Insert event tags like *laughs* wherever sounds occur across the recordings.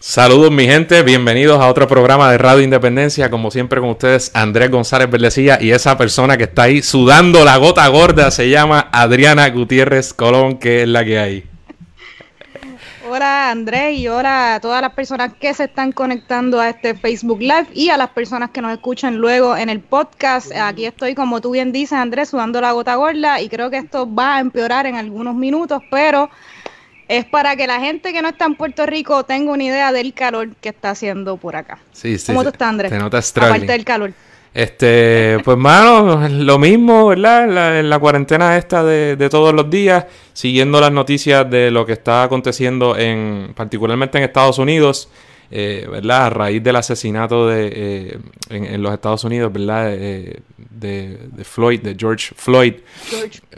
Saludos mi gente, bienvenidos a otro programa de Radio Independencia, como siempre con ustedes Andrés González Verdecilla y esa persona que está ahí sudando la gota gorda se llama Adriana Gutiérrez Colón, que es la que hay. Hola Andrés y hola a todas las personas que se están conectando a este Facebook Live y a las personas que nos escuchan luego en el podcast. Aquí estoy, como tú bien dices Andrés, sudando la gota gorda y creo que esto va a empeorar en algunos minutos, pero es para que la gente que no está en Puerto Rico tenga una idea del calor que está haciendo por acá. Sí, sí. ¿Cómo tú estás, Andrés? Te notas Aparte del calor. Este, pues mano, lo mismo, ¿verdad? En la, cuarentena esta de, de, todos los días, siguiendo las noticias de lo que está aconteciendo en, particularmente en Estados Unidos. Eh, ¿verdad? A raíz del asesinato de, eh, en, los Estados Unidos, ¿verdad? Eh, de, Floyd, de George Floyd,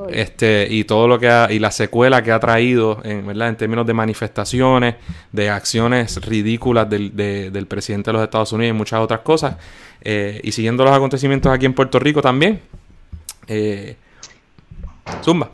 este y todo lo que ha, y la secuela que ha traído, en, ¿verdad? En términos de manifestaciones, de acciones ridículas del, del presidente de los Estados Unidos y muchas otras cosas, y siguiendo los acontecimientos aquí en Puerto Rico también. Zumba.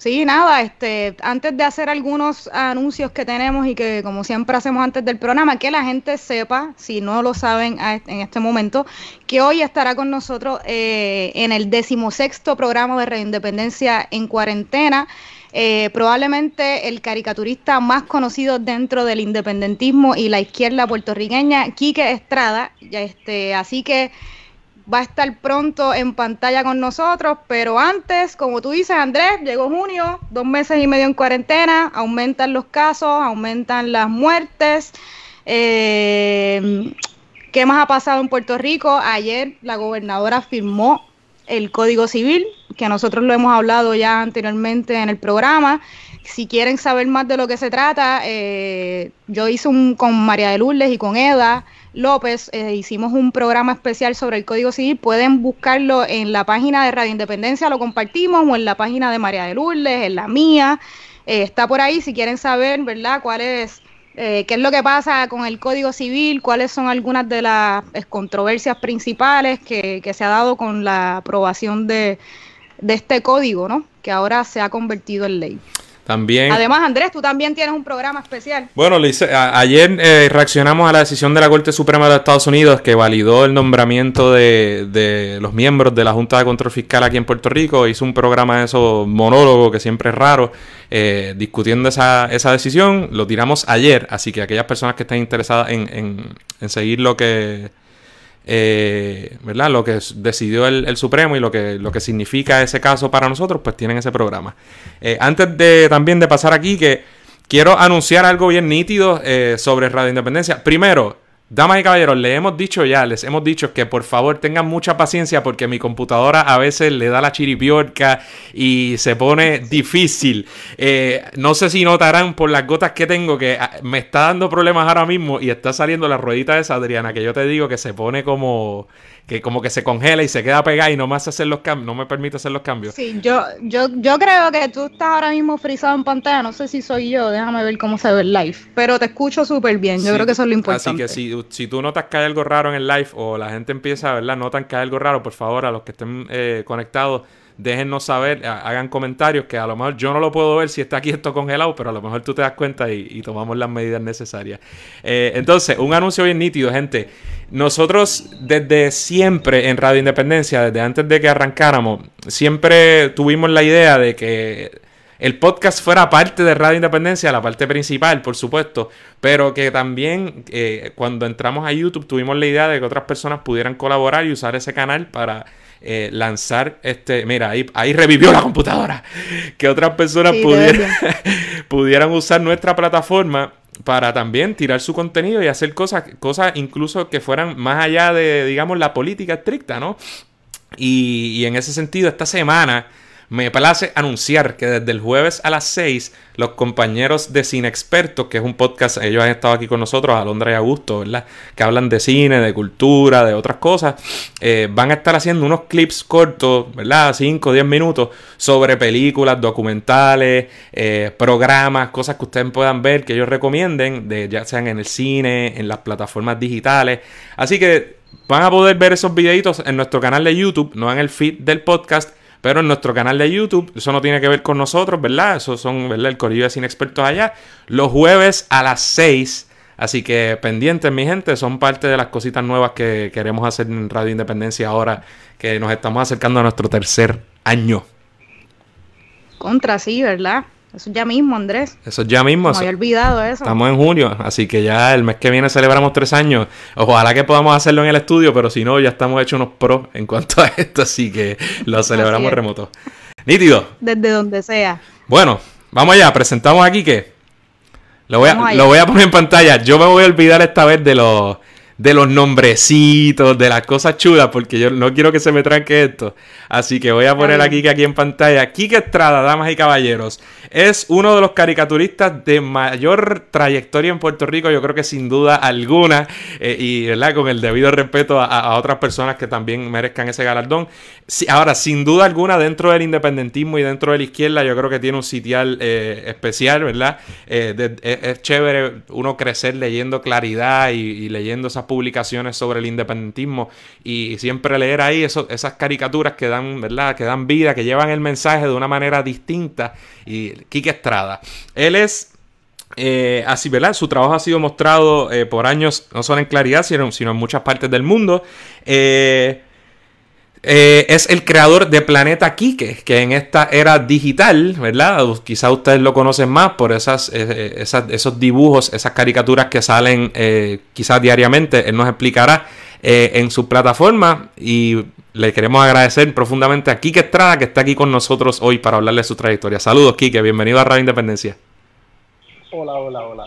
Sí, nada, este, antes de hacer algunos anuncios que tenemos y que como siempre hacemos antes del programa, que la gente sepa, si no lo saben en este momento, que hoy estará con nosotros eh, en el decimosexto programa de Reindependencia en cuarentena. Eh, probablemente el caricaturista más conocido dentro del independentismo y la izquierda puertorriqueña, Quique Estrada. Este, así que va a estar pronto en pantalla con nosotros, pero antes, como tú dices, Andrés, llegó junio, dos meses y medio en cuarentena, aumentan los casos, aumentan las muertes. Eh, ¿Qué más ha pasado en Puerto Rico? Ayer la gobernadora firmó el Código Civil, que nosotros lo hemos hablado ya anteriormente en el programa. Si quieren saber más de lo que se trata, eh, yo hice un con María de Lourdes y con Eda López, eh, hicimos un programa especial sobre el Código Civil. Pueden buscarlo en la página de Radio Independencia, lo compartimos, o en la página de María de Lourdes, en la mía. Eh, está por ahí si quieren saber, ¿verdad?, cuál es, eh, qué es lo que pasa con el Código Civil, cuáles son algunas de las controversias principales que, que se ha dado con la aprobación de, de este código, ¿no?, que ahora se ha convertido en ley. También. Además, Andrés, tú también tienes un programa especial. Bueno, ayer eh, reaccionamos a la decisión de la Corte Suprema de Estados Unidos que validó el nombramiento de, los miembros de la Junta de Control Fiscal aquí en Puerto Rico. Hizo un programa de eso monólogo que siempre es raro, eh, discutiendo esa, esa decisión. Lo tiramos ayer, así que aquellas personas que estén interesadas en, en seguir lo que eh, ¿verdad? Lo que decidió el, Supremo y lo que, lo que significa ese caso para nosotros, pues tienen ese programa. Eh, antes de también de pasar aquí, que quiero anunciar algo bien nítido eh, sobre Radio Independencia. Primero, Damas y caballeros, les hemos dicho ya, les hemos dicho que por favor tengan mucha paciencia porque mi computadora a veces le da la chiripiorca y se pone *laughs* difícil. Eh, no sé si notarán por las gotas que tengo que ah, me está dando problemas ahora mismo y está saliendo la ruedita de esa Adriana que yo te digo que se pone como que como que se congela y se queda pegada y no me hace hacer los cambios, no me permite hacer los cambios. Sí, yo, yo, yo creo que tú estás ahora mismo frisado en pantalla, no sé si soy yo, déjame ver cómo se ve el live, pero te escucho súper bien, yo creo que eso es lo importante. Así que si, si, tú notas que hay algo raro en el live o la gente empieza, ¿verdad? Notan que hay algo raro, por favor, a los que estén eh, conectados, déjennos saber, hagan comentarios que a lo mejor yo no lo puedo ver si está aquí esto congelado, pero a lo mejor tú te das cuenta y, tomamos las medidas necesarias. Eh, entonces, un anuncio bien nítido, gente. Nosotros desde siempre en Radio Independencia, desde antes de que arrancáramos, siempre tuvimos la idea de que el podcast fuera parte de Radio Independencia, la parte principal, por supuesto, pero que también eh, cuando entramos a YouTube tuvimos la idea de que otras personas pudieran colaborar y usar ese canal para eh, lanzar este. Mira, ahí, ahí revivió la computadora. *laughs* Que otras personas pudieran, *laughs* pudieran usar nuestra plataforma para también tirar su contenido y hacer cosas, cosas incluso que fueran más allá de, digamos, la política estricta, ¿no? Y, y en ese sentido, esta semana me place anunciar que desde el jueves a las 6, los compañeros de Cine Expertos, que es un podcast, ellos han estado aquí con nosotros, Alondra y Augusto, ¿verdad? Que hablan de cine, de cultura, de otras cosas, eh, van a estar haciendo unos clips cortos, ¿verdad? 5 o 10 minutos sobre películas, documentales, eh, programas, cosas que ustedes puedan ver, que ellos recomienden, de, ya sean en el cine, en las plataformas digitales. Así que van a poder ver esos videitos en nuestro canal de YouTube, no en el feed del podcast pero en nuestro canal de YouTube, eso no tiene que ver con nosotros, ¿verdad? Eso son, ¿verdad? El corillo de Cine Expertos allá. Los jueves a las 6 Así que pendientes, mi gente, son parte de las cositas nuevas que queremos hacer en Radio Independencia ahora que nos estamos acercando a nuestro tercer año. Contra, sí, ¿verdad? Eso ya mismo, Andrés. Eso ya mismo. Me había olvidado eso. Estamos en junio, así que ya el mes que viene celebramos tres años. Ojalá que podamos hacerlo en el estudio, pero si no, ya estamos hechos unos pros en cuanto a esto, así que lo celebramos remoto. Nítido. Desde donde sea. Bueno, vamos allá, presentamos aquí que lo voy, a, lo voy a poner en pantalla. Yo me voy a olvidar esta vez de los de los nombrecitos, de las cosas chulas, porque yo no quiero que se me tranque esto. Así que voy a poner aquí, aquí en pantalla. Kike Estrada, damas y caballeros, es uno de los caricaturistas de mayor trayectoria en Puerto Rico, yo creo que sin duda alguna, eh, y ¿verdad? con el debido respeto a, otras personas que también merezcan ese galardón. ahora, sin duda alguna, dentro del independentismo y dentro de la izquierda, yo creo que tiene un sitial eh, especial, ¿verdad? Eh, es, chévere uno crecer leyendo claridad y, leyendo esas publicaciones sobre el independentismo y siempre leer ahí esas caricaturas que dan, ¿verdad? Que dan vida, que llevan el mensaje de una manera distinta. Y Quique Estrada. Él es eh, así, ¿verdad? Su trabajo ha sido mostrado eh, por años, no solo en claridad, sino, en muchas partes del mundo. Eh, es el creador de Planeta Quique, que en esta era digital, ¿verdad? Quizá ustedes lo conocen más por esas, esos dibujos, esas caricaturas que salen quizás diariamente. Él nos explicará en su plataforma y le queremos agradecer profundamente a Quique Estrada que está aquí con nosotros hoy para hablarle de su trayectoria. Saludos, Quique, bienvenido a Radio Independencia. Hola, hola, hola.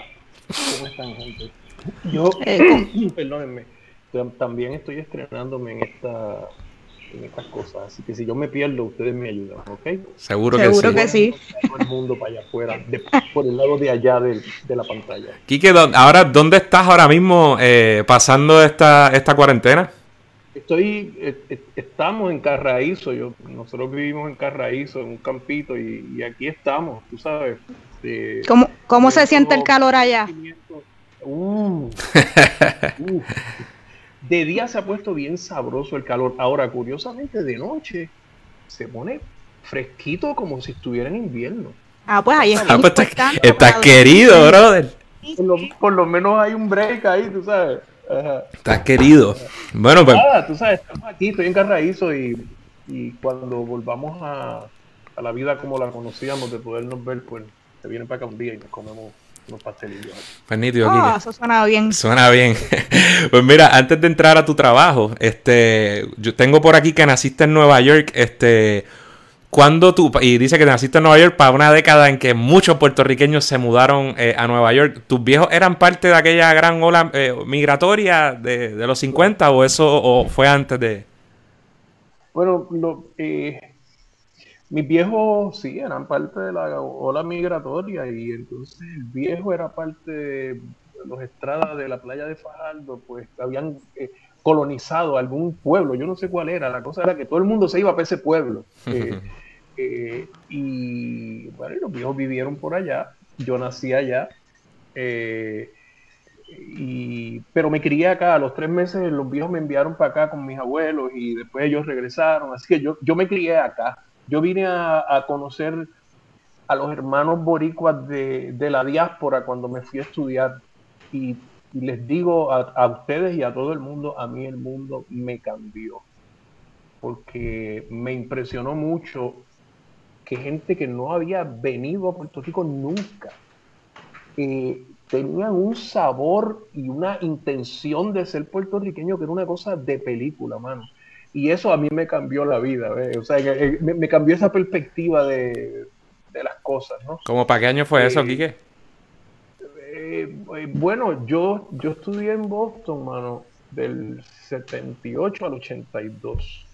¿Cómo están, gente? Yo, eh, *coughs* perdónenme, también estoy estrenándome en esta en estas cosas. Así que si yo me pierdo, ustedes me ayudan, ¿ok? Seguro que Seguro que sí. Todo el mundo para allá afuera, por el lado de allá de, la pantalla. Quique, ahora, ¿dónde estás ahora mismo eh, pasando esta, esta cuarentena? Estoy, estamos en Carraízo, yo, nosotros vivimos en Carraízo, en un campito, y, aquí estamos, tú sabes. ¿Cómo, cómo se siente el calor allá? Uh, *laughs* uh, de día se ha puesto bien sabroso el calor. Ahora, curiosamente, de noche se pone fresquito como si estuviera en invierno. Ah, pues ahí está. Ah, pues está, querido, brother. Por lo, menos hay un break ahí, tú sabes. Está querido. Bueno, pues. Nada, tú sabes, estamos aquí, estoy en Carraízo y, y cuando volvamos a, a, la vida como la conocíamos, de podernos ver, pues se vienen para acá un día y nos comemos unos pastelillos. Pues nítido, oh, eso suena bien. Suena bien. *laughs* pues mira, antes de entrar a tu trabajo, este, yo tengo por aquí que naciste en Nueva York, este, cuando tú, y dice que naciste en Nueva York para una década en que muchos puertorriqueños se mudaron eh, a Nueva York, ¿tus viejos eran parte de aquella gran ola eh, migratoria de, los 50 o eso o fue antes de...? Bueno, eh, mis viejos sí eran parte de la ola migratoria y entonces el viejo era parte de los estradas de la playa de Fajardo, pues habían colonizado algún pueblo, yo no sé cuál era, la cosa era que todo el mundo se iba para ese pueblo. *laughs* Eh, y bueno, los viejos vivieron por allá, yo nací allá, eh, y, pero me crié acá, a los tres meses los viejos me enviaron para acá con mis abuelos y después ellos regresaron, así que yo, yo me crié acá, yo vine a, conocer a los hermanos boricuas de, la diáspora cuando me fui a estudiar. Y, les digo a, a ustedes y a todo el mundo, a mí el mundo me cambió. Porque me impresionó mucho que gente que no había venido a Puerto Rico nunca eh, tenían un sabor y una intención de ser puertorriqueño que era una cosa de película, mano. Y eso a mí me cambió la vida, o sea, eh, me, cambió esa perspectiva de, las cosas, ¿no? ¿Cómo para qué año fue eso, eh, Quique? bueno, yo, yo estudié en Boston, mano, del 78 al 82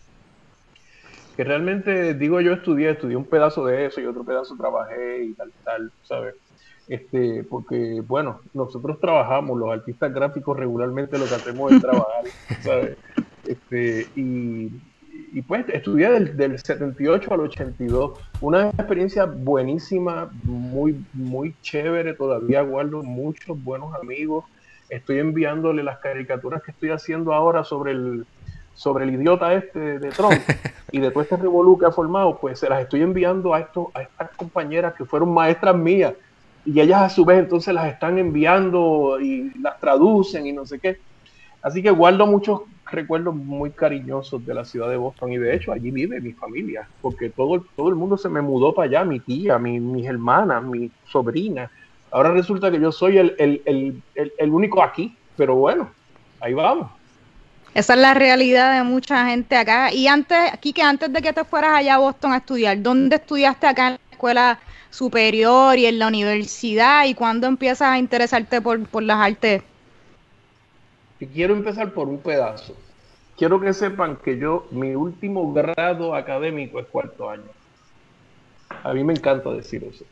que realmente, digo yo, estudié, estudié un pedazo de eso y otro pedazo trabajé y tal, tal, ¿sabes? Este, porque, bueno, nosotros trabajamos, los artistas gráficos regularmente lo que hacemos es trabajar, *laughs* ¿sabes? Este, y, y pues estudié del, del, 78 al 82, una experiencia buenísima, muy, muy chévere, todavía guardo muchos buenos amigos, estoy enviándole las caricaturas que estoy haciendo ahora sobre el, sobre el idiota este de Trump *laughs* y de todo este revolú que ha formado, pues se las estoy enviando a, estos, a estas compañeras que fueron maestras mías y ellas a su vez entonces las están enviando y las traducen y no sé qué. Así que guardo muchos recuerdos muy cariñosos de la ciudad de Boston y de hecho allí vive mi familia, porque todo, todo el mundo se me mudó para allá, mi tía, mis hermanas, mi sobrina. Ahora resulta que yo soy el, el, el, el único aquí, pero bueno, ahí vamos. Esa es la realidad de mucha gente acá. Y antes, aquí que antes de que te fueras allá a Boston a estudiar, ¿dónde estudiaste acá en la escuela superior y en la universidad? ¿Y cuándo empiezas a interesarte por, por las artes? quiero empezar por un pedazo. Quiero que sepan que yo, mi último grado académico es cuarto año. A mí me encanta decir eso.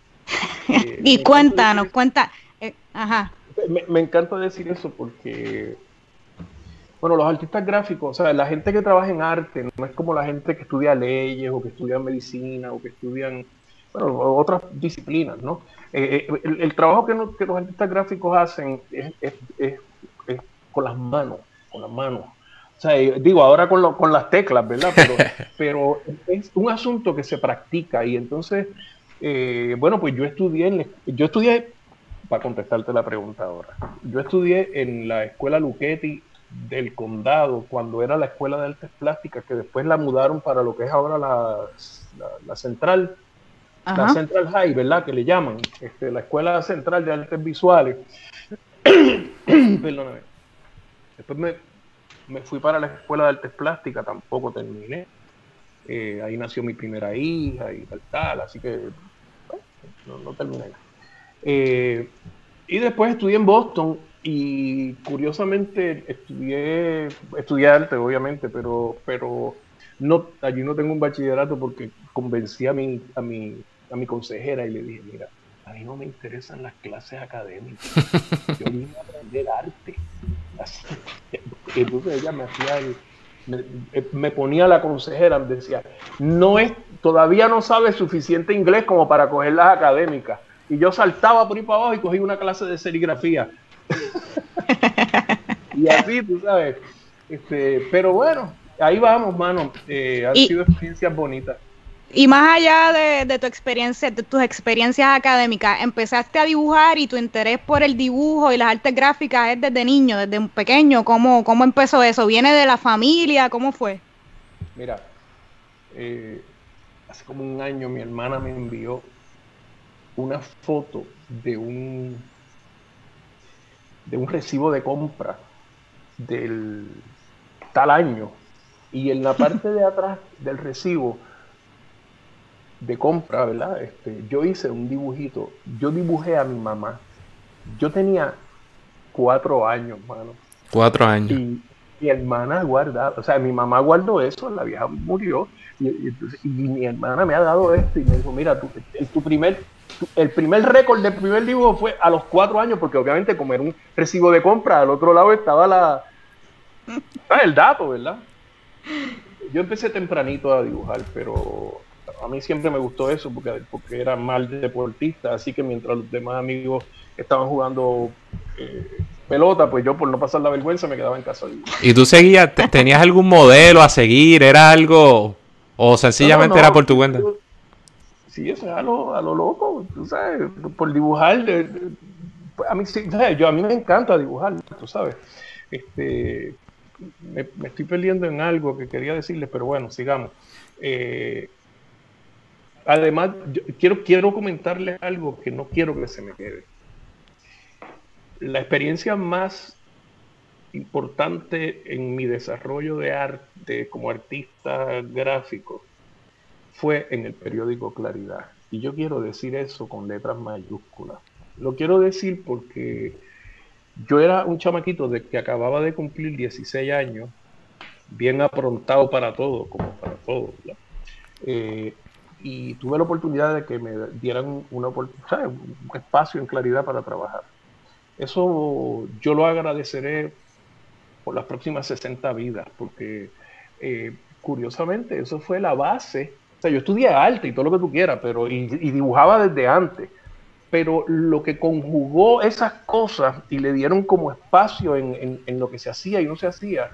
*laughs* y cuéntanos, cuenta. Eh, ajá. Me, me encanta decir eso porque bueno, los artistas gráficos, o sea, la gente que trabaja en arte no es como la gente que estudia leyes o que estudia medicina o que estudian, bueno, otras disciplinas, ¿no? Eh, eh, el, trabajo que, los artistas gráficos hacen es, con las manos, con las manos. O sea, eh, digo, ahora con, con las teclas, ¿verdad? Pero, *laughs* pero, es un asunto que se practica y entonces, bueno, pues yo estudié, en, yo estudié, para contestarte la pregunta ahora, yo estudié en la escuela Luchetti del condado cuando era la escuela de artes plásticas que después la mudaron para lo que es ahora la, la, central la central high verdad que le llaman este, la escuela central de artes visuales. *coughs* Perdóname. Después me, me, fui para la escuela de artes plásticas tampoco terminé. Eh, ahí nació mi primera hija y tal tal así que no, no terminé. Eh, y después estudié en Boston y curiosamente estudié, estudié arte, obviamente, pero, pero no, allí no tengo un bachillerato porque convencí a mi, a mi, a mi consejera y le dije, mira, a mí no me interesan las clases académicas. *laughs* Yo vine a aprender arte. entonces ella me hacía me, ponía la consejera, me decía, no es, todavía no sabes suficiente inglés como para coger las académicas. Y yo saltaba por ahí para abajo y cogí una clase de serigrafía. *laughs* y así, tú sabes. Este, pero bueno, ahí vamos, mano. Eh, han sido experiencias bonitas. Y más allá de, tu experiencia, de tus experiencias académicas, empezaste a dibujar y tu interés por el dibujo y las artes gráficas es desde niño, desde un pequeño. ¿Cómo, cómo empezó eso? ¿Viene de la familia? ¿Cómo fue? Mira, eh, hace como un año mi hermana me envió una foto de un de un recibo de compra del tal año y en la parte de atrás del recibo de compra, ¿verdad? Este, yo hice un dibujito, yo dibujé a mi mamá. Yo tenía cuatro años, mano. Cuatro años. Y mi hermana guarda, o sea, mi mamá guardó eso, la vieja murió, y, mi hermana me ha dado esto y me dijo, mira, tu, tu primer el primer récord del primer dibujo fue a los cuatro años, porque obviamente como era un recibo de compra, al otro lado estaba la *laughs* ah, el dato, ¿verdad? Yo empecé tempranito a dibujar, pero a mí siempre me gustó eso porque, porque era mal deportista, así que mientras los demás amigos estaban jugando eh, pelota, pues yo por no pasar la vergüenza me quedaba en casa. ¿Y tú seguías, tenías algún modelo a seguir? ¿Era algo o sencillamente era por tu cuenta? Sí, eso es a lo, a lo loco, tú sabes, por dibujar. a mí yo a mí me encanta dibujar, tú sabes. Este, me, estoy perdiendo en algo que quería decirles, pero bueno, sigamos. Eh, además, quiero, quiero comentarles algo que no quiero que se me quede. La experiencia más importante en mi desarrollo de arte como artista gráfico fue en el periódico Claridad. Y yo quiero decir eso con letras mayúsculas. Lo quiero decir porque yo era un chamaquito de que acababa de cumplir 16 años, bien aprontado para todo, como para todo. Eh, y tuve la oportunidad de que me dieran una oportunidad, un espacio en claridad para trabajar. Eso yo lo agradeceré por las próximas 60 vidas, porque eh, curiosamente eso fue la base o sea, yo estudié arte y todo lo que tú quieras, pero y, dibujaba desde antes. Pero lo que conjugó esas cosas y le dieron como espacio en, lo que se hacía y no se hacía,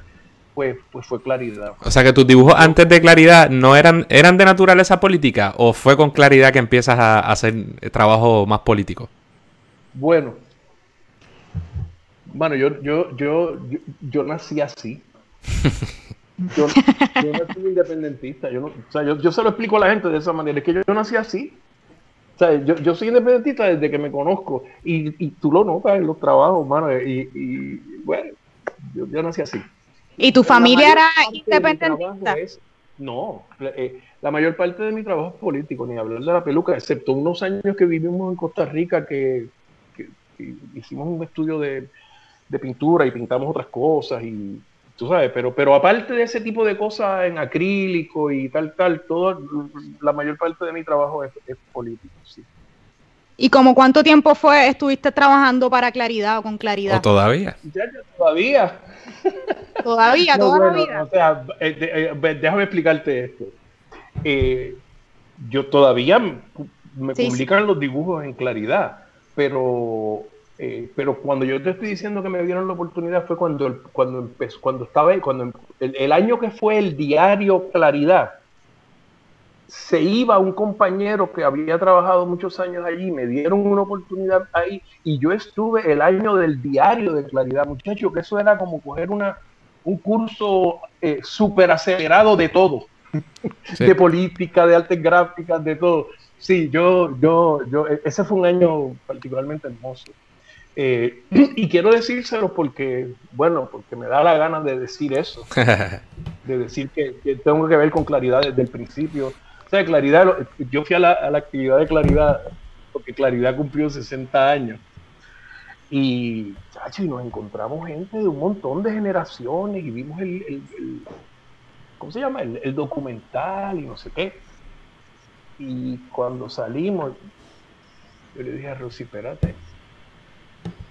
pues, pues fue claridad. O sea que tus dibujos antes de claridad no eran, eran de naturaleza política o fue con claridad que empiezas a, hacer trabajo más político? Bueno, bueno, yo, yo, yo, yo, nací así. *laughs* Yo, *laughs* yo nací independentista. Yo, no, o sea, yo, yo, se lo explico a la gente de esa manera. Es que yo, nací así. O sea, yo, yo soy independentista desde que me conozco. Y, y tú lo notas en los trabajos, mano. Y, y bueno, yo, yo nací así. ¿Y tu familia era independentista? no, eh, la mayor parte de mi trabajo es político, ni hablar de la peluca, excepto unos años que vivimos en Costa Rica que, hicimos un estudio de, pintura y pintamos otras cosas y tú sabes, pero, pero aparte de ese tipo de cosas en acrílico y tal, tal, todo, la mayor parte de mi trabajo es, político, sí. ¿Y como cuánto tiempo fue estuviste trabajando para Claridad o con Claridad? ¿O todavía? Ya, ya, todavía. Todavía, *laughs* todavía. O sea, eh, eh, déjame explicarte esto. Eh, yo todavía me publican los dibujos en claridad, pero, pero cuando yo te estoy diciendo que me dieron la oportunidad fue cuando, cuando empezó, cuando estaba, cuando el, el año que fue el diario Claridad, se iba un compañero que había trabajado muchos años allí, me dieron una oportunidad ahí y yo estuve el año del diario de claridad, muchachos, que eso era como coger una, un curso eh, súper acelerado de todo, *laughs* de política, de artes gráficas, de todo. Sí, yo, yo, yo, e, ese fue un año particularmente hermoso. Eh, *clears throat* y quiero decírselo porque, bueno, porque me da la gana de decir eso, *laughs* de decir que, que tengo que ver con claridad desde el principio de Claridad, yo fui a la, actividad de Claridad porque Claridad cumplió 60 años. Y, chacho, y nos encontramos gente de un montón de generaciones y vimos el, ¿cómo se llama? El, documental y no sé qué. Y cuando salimos, yo le dije a Rosy, espérate,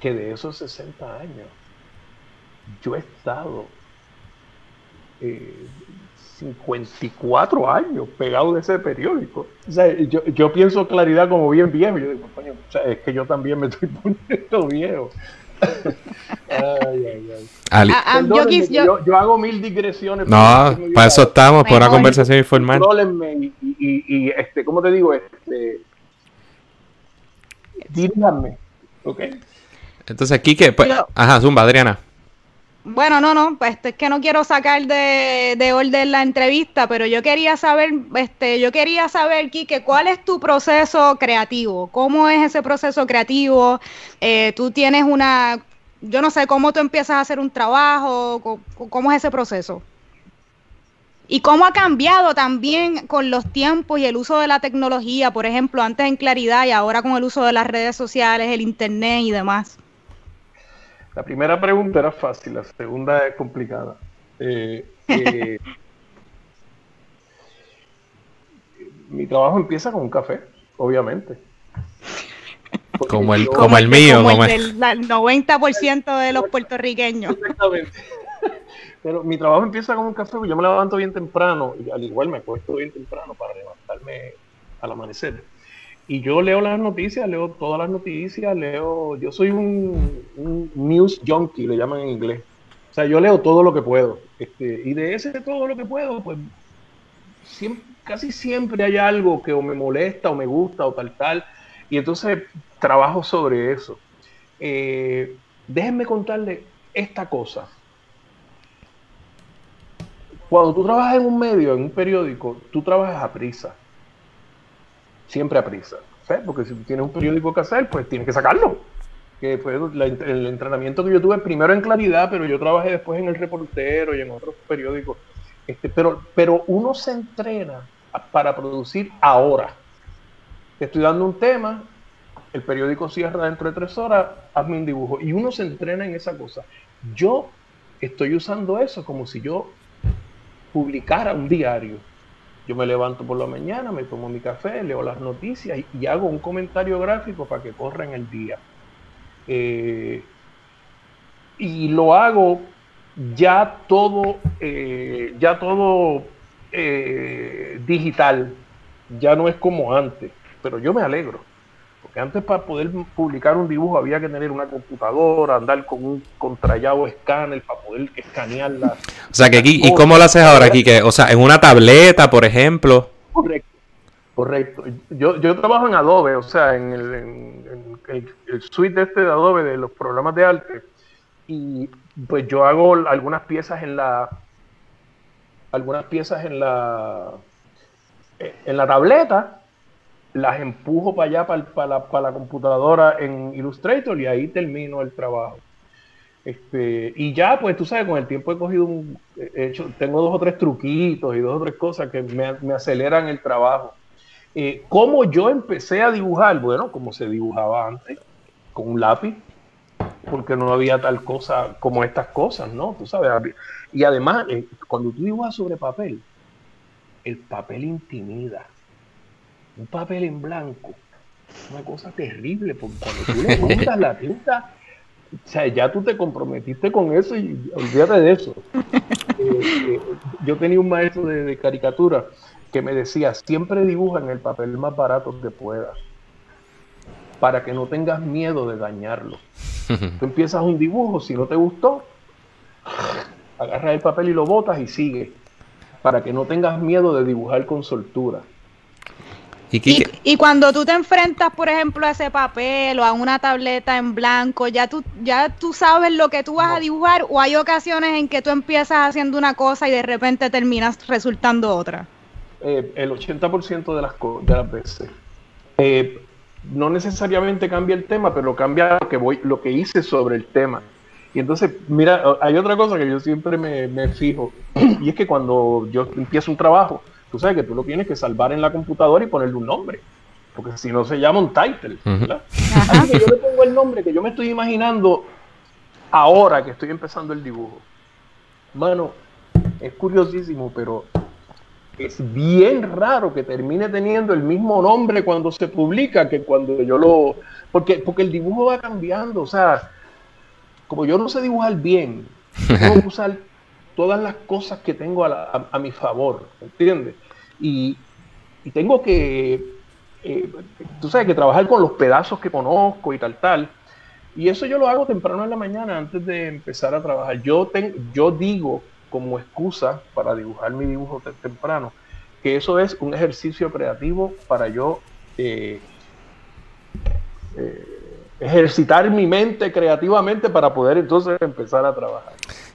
que de esos 60 años, yo he estado eh, 54 años pegado de ese periódico. O sea, yo, yo pienso claridad como bien viejo. Yo digo, coño, o sea, es que yo también me estoy *laughs* poniendo viejo. *laughs* ay, ay, ay. Ah, ah, yo, yo, hago mil digresiones. No, para eso estamos, por una conversación informal. Y, y, y, este, ¿cómo te digo? Este, díganme, ¿ok? Entonces, que, pues, ajá, Zumba, Adriana. Bueno, no, no, pues es que no quiero sacar de, de, orden la entrevista, pero yo quería saber, este, yo quería saber, Kike, ¿cuál es tu proceso creativo? ¿Cómo es ese proceso creativo? Eh, tú tienes una, yo no sé, ¿cómo tú empiezas a hacer un trabajo? ¿Cómo, es ese proceso? Y cómo ha cambiado también con los tiempos y el uso de la tecnología, por ejemplo, antes en claridad y ahora con el uso de las redes sociales, el internet y demás. La primera pregunta era fácil, la segunda es complicada. Eh, eh, *laughs* mi trabajo empieza con un café, obviamente. como el, como el mío. Como, el, 90% de los puertorriqueños. Exactamente. Pero mi trabajo empieza con un café, yo me levanto bien temprano, y al igual me acuesto bien temprano para levantarme al amanecer. Y yo leo las noticias, leo todas las noticias, leo, yo soy un, news junkie, le llaman en inglés. O sea, yo leo todo lo que puedo. Este, y de ese todo lo que puedo, pues casi siempre hay algo que o me molesta o me gusta o tal, tal. Y entonces trabajo sobre eso. Eh, déjenme contarle esta cosa. Cuando tú trabajas en un medio, en un periódico, tú trabajas a prisa siempre a prisa. Porque si tú tienes un periódico que hacer, pues tienes que sacarlo. Que fue el entrenamiento que yo tuve primero en Claridad, pero yo trabajé después en El Reportero y en otros periódicos. Este, pero, pero uno se entrena para producir ahora. Estoy dando un tema, el periódico cierra dentro de tres horas, hazme un dibujo. Y uno se entrena en esa cosa. Yo estoy usando eso como si yo publicara un diario yo me levanto por la mañana, me tomo mi café, leo las noticias y, hago un comentario gráfico para que corra en el día. Eh, y lo hago ya todo, eh, ya todo eh, digital, ya no es como antes, pero yo me alegro porque antes para poder publicar un dibujo había que tener una computadora, andar con un contrallado escáner para poder escanearla. O sea, que aquí, ¿y cómo lo haces ahora aquí? Que, o sea, en una tableta, por ejemplo. Correcto. Correcto. Yo, yo trabajo en Adobe, o sea, en el, en, el, suite este de Adobe de los programas de arte. Y pues yo hago algunas piezas en la algunas piezas en la en la tableta, las empujo para allá para, la, computadora en Illustrator y ahí termino el trabajo. Este, y ya, pues tú sabes, con el tiempo he cogido un. hecho, tengo dos o tres truquitos y dos o tres cosas que me, me aceleran el trabajo. Eh, ¿Cómo yo empecé a dibujar? Bueno, como se dibujaba antes, con un lápiz, porque no había tal cosa como estas cosas, ¿no? Tú sabes. Y además, eh, cuando tú dibujas sobre papel, el papel intimida. Un papel en blanco, una cosa terrible, porque cuando tú le juntas la tinta o sea, ya tú te comprometiste con eso y olvídate de eso. Eh, eh, yo tenía un maestro de, caricatura que me decía, siempre dibuja en el papel más barato que puedas, para que no tengas miedo de dañarlo. *laughs* tú empiezas un dibujo, si no te gustó, agarras el papel y lo botas y sigue, para que no tengas miedo de dibujar con soltura. Y, cuando tú te enfrentas, por ejemplo, a ese papel o a una tableta en blanco, ya tú, ya tú sabes lo que tú vas a dibujar o hay ocasiones en que tú empiezas haciendo una cosa y de repente terminas resultando otra. Eh, el 80% de las, de las veces. Eh, no necesariamente cambia el tema, pero cambia lo que, voy, lo que hice sobre el tema. Y entonces, mira, hay otra cosa que yo siempre me, me fijo, y es que cuando yo empiezo un trabajo, tú sabes que tú lo tienes que salvar en la computadora y ponerle un nombre. Porque si no se llama un title. ¿verdad? Así que yo le pongo el nombre que yo me estoy imaginando ahora que estoy empezando el dibujo. Mano, es curiosísimo, pero es bien raro que termine teniendo el mismo nombre cuando se publica que cuando yo lo... Porque, porque el dibujo va cambiando, o sea, como yo no sé dibujar bien, que *laughs* usar todas las cosas que tengo a, mi favor, ¿entiendes? Y, tengo que, eh, tú sabes, que trabajar con los pedazos que conozco y tal, tal. Y eso yo lo hago temprano en la mañana antes de empezar a trabajar. Yo, yo digo como excusa para dibujar mi dibujo temprano que eso es un ejercicio creativo para yo eh, eh, ejercitar mi mente creativamente para poder entonces empezar a trabajar.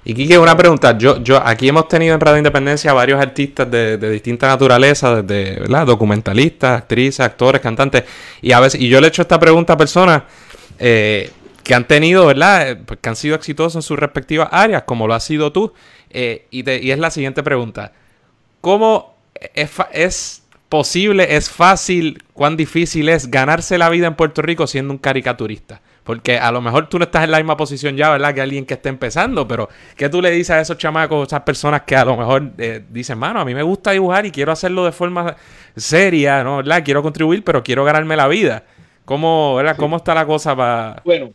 Y Kike, una pregunta. Yo, yo, aquí hemos tenido en Radio Independencia varios artistas de, de distinta naturaleza, desde ¿verdad? documentalistas, actrices, actores, cantantes. Y a veces, y yo le he hecho esta pregunta a personas eh, que han tenido, ¿verdad? Eh, pues, que han sido exitosos en sus respectivas áreas, como lo has sido tú. Eh, y, y, es la siguiente pregunta. ¿Cómo es, es posible, es fácil, cuán difícil es ganarse la vida en Puerto Rico siendo un caricaturista? Porque a lo mejor tú no estás en la misma posición ya, ¿verdad? Que alguien que esté empezando, pero ¿qué tú le dices a esos chamacos, esas personas que a lo mejor eh, dicen, mano, a mí me gusta dibujar y quiero hacerlo de forma seria, ¿no? ¿verdad? Quiero contribuir, pero quiero ganarme la vida. ¿Cómo, ¿verdad? ¿Cómo está la cosa para...? Bueno,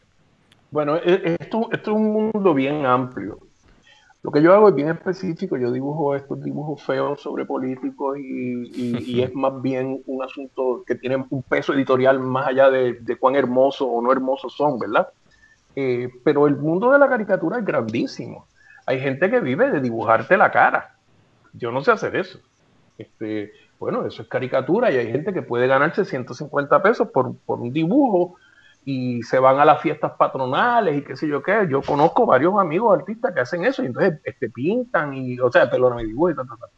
bueno, e, esto, esto es un mundo bien amplio. Lo que yo hago es bien específico, yo dibujo estos dibujos feos sobre políticos y, es más bien un asunto que tiene un peso editorial más allá de, cuán hermosos o no hermosos son, ¿verdad? Eh, pero el mundo de la caricatura es grandísimo. Hay gente que vive de dibujarte la cara. Yo no sé hacer eso. Este, bueno, eso es caricatura y hay gente que puede ganarse 150 pesos por, por un dibujo y se van a las fiestas patronales y qué sé yo qué. Yo conozco varios amigos artistas que hacen eso y entonces este, pintan y, o sea, me dibujo y tal, tal, tal.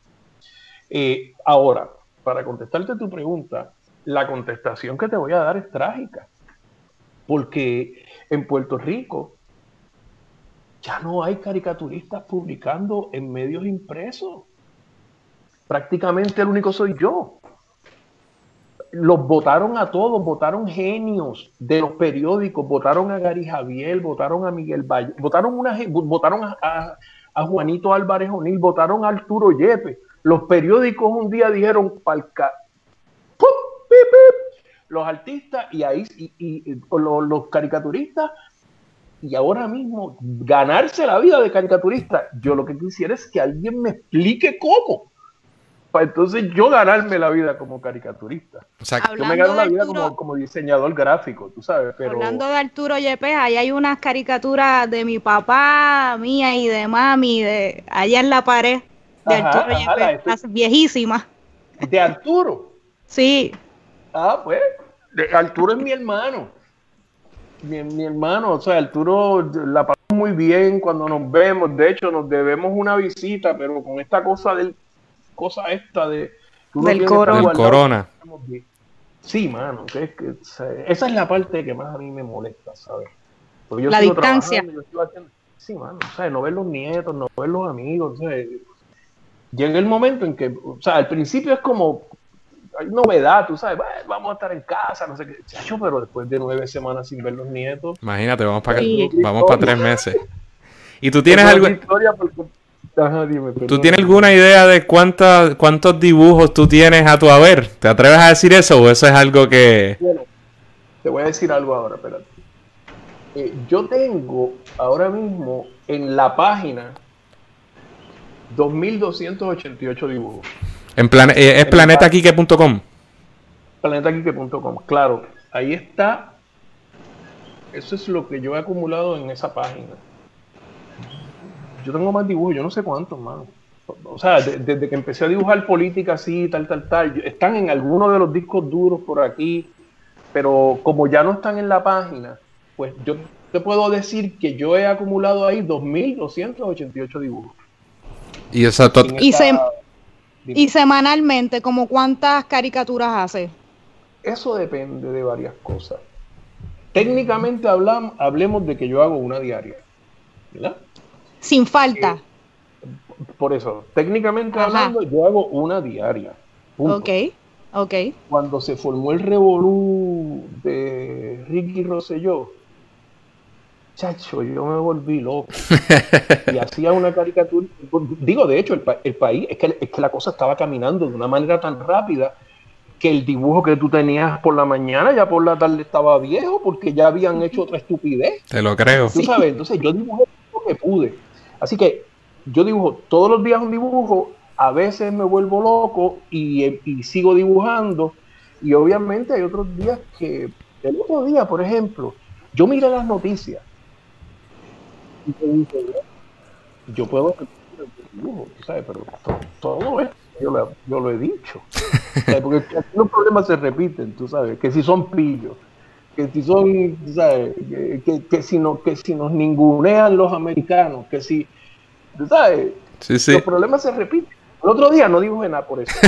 Eh, ahora, para contestarte tu pregunta, la contestación que te voy a dar es trágica, porque en Puerto Rico ya no hay caricaturistas publicando en medios impresos. Prácticamente el único soy yo los votaron a todos, votaron genios de los periódicos, votaron a Gary Javier, votaron a Miguel Valle, votaron, una, votaron a, Juanito Álvarez O'Neill, votaron a Arturo Yepe. Los periódicos un día dijeron palca, los artistas y ahí y, los, caricaturistas y ahora mismo ganarse la vida de caricaturista. Yo lo que quisiera es que alguien me explique cómo entonces yo ganarme la vida como caricaturista. O sea, yo me gano la vida como, diseñador gráfico, tú sabes, pero... Hablando de Arturo Yepes, ahí hay unas caricaturas de mi papá, mía y de mami, de allá en la pared, de Arturo Yepes, viejísimas. ¿De Arturo? Sí. Ah, pues, Arturo es mi hermano. Mi, mi, hermano, o sea, Arturo la pasó muy bien cuando nos vemos. De hecho, nos debemos una visita, pero con esta cosa del cosa esta de del corona. corona. Sí, mano, que es que, esa es la parte que más a mí me molesta, ¿sabes? Yo la distancia. Haciendo, sí, mano, o sea, no ver los nietos, no ver los amigos, o sea, llega el momento en que, o sea, al principio es como, hay novedad, tú sabes, vamos a estar en casa, no sé qué, chacho, pero después de nueve semanas sin ver los nietos. Imagínate, vamos para vamos para tres meses. ¿Y tú tienes algo? ¿Tú tienes alguna idea de cuánta, cuántos dibujos tú tienes a tu haber? ¿Te atreves a decir eso o eso es algo que...? Bueno, te voy a decir algo ahora, espérate. Eh, yo tengo ahora mismo en la página 2.288 dibujos. En eh, ¿Es planetaquique.com? Planetaquique.com, claro. Ahí está. Eso es lo que yo he acumulado en esa página yo tengo más dibujos, yo no sé cuántos, mano. O sea, desde que empecé a dibujar política así, tal, tal, tal, están en algunos de los discos duros por aquí, pero como ya no están en la página, pues yo te puedo decir que yo he acumulado ahí 2.288 dibujos. Y, esa y, y semanalmente, ¿como cuántas caricaturas hace? Eso depende de varias cosas. Técnicamente hablamos, hablemos de que yo hago una diaria, ¿verdad? Sin falta. por eso, técnicamente hablando, yo hago una diaria. Ok, ok. Cuando se formó el revolú de Ricky Rosselló, chacho, yo me volví loco. *laughs* y hacía una caricatura. Digo, de hecho, el, país, es que, es que la cosa estaba caminando de una manera tan rápida que el dibujo que tú tenías por la mañana ya por la tarde estaba viejo porque ya habían hecho otra estupidez. Te lo creo. Tú sabes, entonces yo dibujé lo que pude. Así que yo dibujo todos los días un dibujo, a veces me vuelvo loco y, sigo dibujando. Y obviamente hay otros días que, el otro día, por ejemplo, yo miré las noticias y yo puedo hacer el dibujo, ¿sabes? Pero todo, esto yo, lo, he dicho. *laughs* Porque los problemas se repiten, tú sabes, que si son pillos, que si son, ¿sabes? Que, que, si no, que si nos ningunean los americanos, que si ¿sabes? Los problemas se repiten. El otro día no dibujé nada por eso. *laughs*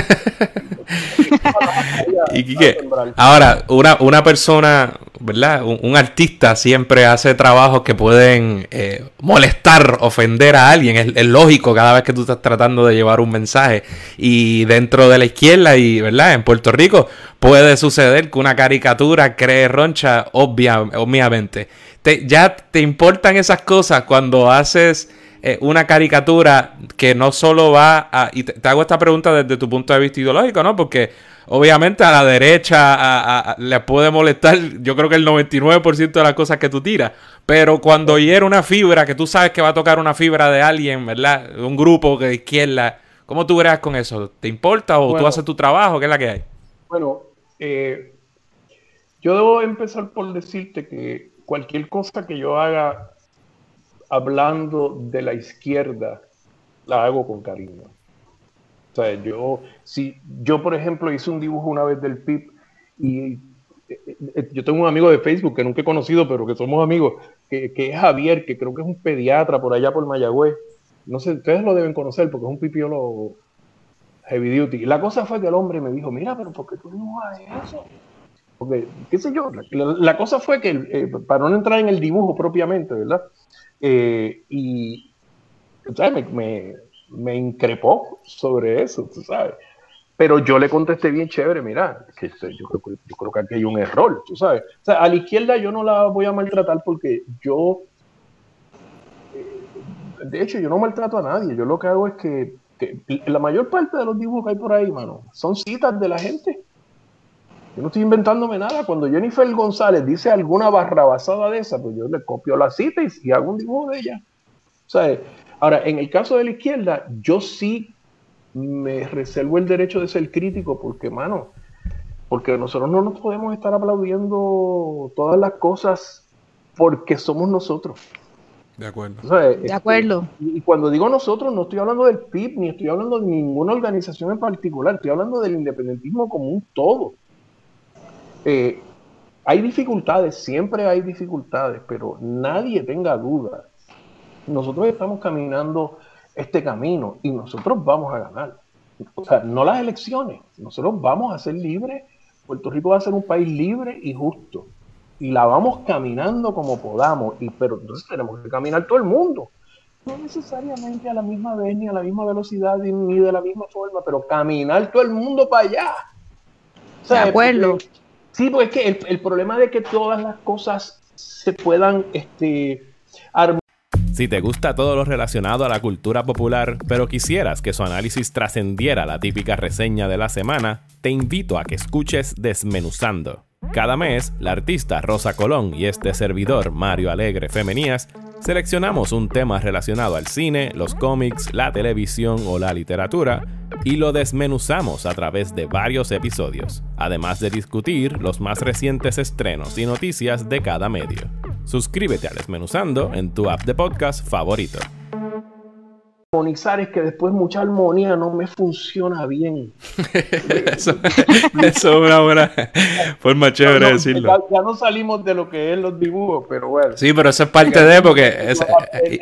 ¿Y qué? Ahora, una, una persona, ¿verdad? Un, artista siempre hace trabajos que pueden eh, molestar, ofender a alguien. Es, lógico cada vez que tú estás tratando de llevar un mensaje. Y dentro de la izquierda y, ¿verdad? En Puerto Rico puede suceder que una caricatura cree roncha, obvia, obviamente. Te, ¿Ya te importan esas cosas cuando haces eh, una caricatura que no solo va a... Y te, hago esta pregunta desde tu punto de vista ideológico, ¿no? Porque obviamente a la derecha le puede molestar, yo creo que el 99% de las cosas que tú tiras. Pero cuando hiere una fibra, que tú sabes que va a tocar una fibra de alguien, ¿verdad? Un grupo de izquierda, ¿cómo tú creas con eso? ¿Te importa o tú haces tu trabajo? ¿Qué es la que hay? Bueno, eh, yo debo empezar por decirte que cualquier cosa que yo haga hablando de la izquierda, la hago con cariño. O sea, yo, si yo, por ejemplo, hice un dibujo una vez del PIB y eh, eh, yo tengo un amigo de Facebook que nunca he conocido, pero que somos amigos, que, es Javier, que creo que es un pediatra por allá por Mayagüez. No sé, ustedes lo deben conocer porque es un pipiolo heavy duty. La cosa fue que el hombre me dijo, mira, pero ¿por qué tú dibujas eso? Porque, qué sé yo, la, cosa fue que, eh, para no entrar en el dibujo propiamente, ¿verdad? Eh, y Me, me, increpó sobre eso, tú sabes. Pero yo le contesté bien chévere, mira, yo, creo, que aquí hay un error, tú sabes. O sea, a la izquierda yo no la voy a maltratar porque yo, eh, de hecho, yo no maltrato a nadie. Yo lo que hago es que la mayor parte de los dibujos que hay por ahí, mano, son citas de la gente. Yo no estoy inventándome nada. Cuando Jennifer González dice alguna barrabasada de esa, pues yo le copio la cita y, hago un dibujo de ella. ahora, en el caso de la izquierda, yo sí me reservo el derecho de ser crítico porque, mano, porque nosotros no nos podemos estar aplaudiendo todas las cosas porque somos nosotros. De acuerdo. de este, acuerdo. Y cuando digo nosotros, no estoy hablando del PIB, ni estoy hablando de ninguna organización en particular, estoy hablando del independentismo como un todo. Eh, hay dificultades, siempre hay dificultades, pero nadie tenga duda. Nosotros estamos caminando este camino y nosotros vamos a ganar. O sea, no las elecciones, nosotros vamos a ser libres. Puerto Rico va a ser un país libre y justo y la vamos caminando como podamos, y, pero entonces tenemos que caminar todo el mundo. No necesariamente a la misma vez, ni a la misma velocidad, ni de la misma forma, pero caminar todo el mundo para allá. de acuerdo. Sí, porque es que el, problema de que todas las cosas se puedan este, armar. Si te gusta todo lo relacionado a la cultura popular, pero quisieras que su análisis trascendiera la típica reseña de la semana, te invito a que escuches Desmenuzando cada mes, la artista Rosa Colón y este servidor Mario Alegre Femenías seleccionamos un tema relacionado al cine, los cómics, la televisión o la literatura y lo desmenuzamos a través de varios episodios, además de discutir los más recientes estrenos y noticias de cada medio. Suscríbete a Desmenuzando en tu app de podcast favorito es que después mucha armonía no me funciona bien. *laughs* eso, es una buena forma chévere de decirlo. Ya, no salimos de lo que es los dibujos, pero bueno. Sí, pero eso es parte de, porque...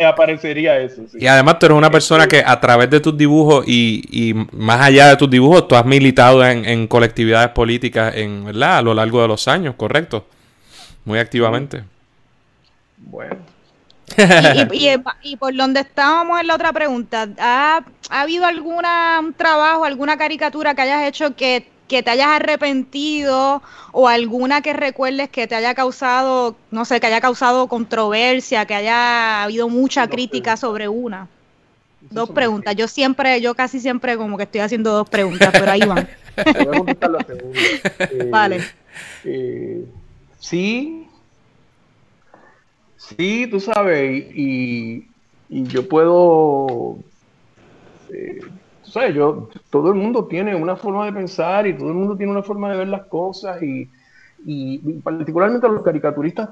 aparecería eso. Y además tú eres una persona que a través de tus dibujos y, más allá de tus dibujos, tú has militado en, colectividades políticas en, ¿verdad? a lo largo de los años, ¿correcto? Muy activamente. Bueno, *laughs* y, por donde estábamos en la otra pregunta, ¿ha, habido algún trabajo, alguna caricatura que hayas hecho que, te hayas arrepentido o alguna que recuerdes que te haya causado, no sé, que haya causado controversia, que haya habido mucha crítica sobre una? Dos preguntas. Yo siempre, yo casi siempre como que estoy haciendo dos preguntas, pero ahí van. *laughs* *laughs* vale. Eh, sí, Sí, tú sabes, y, yo puedo, eh, tú sabes, yo, todo el mundo tiene una forma de pensar y todo el mundo tiene una forma de ver las cosas y, particularmente los caricaturistas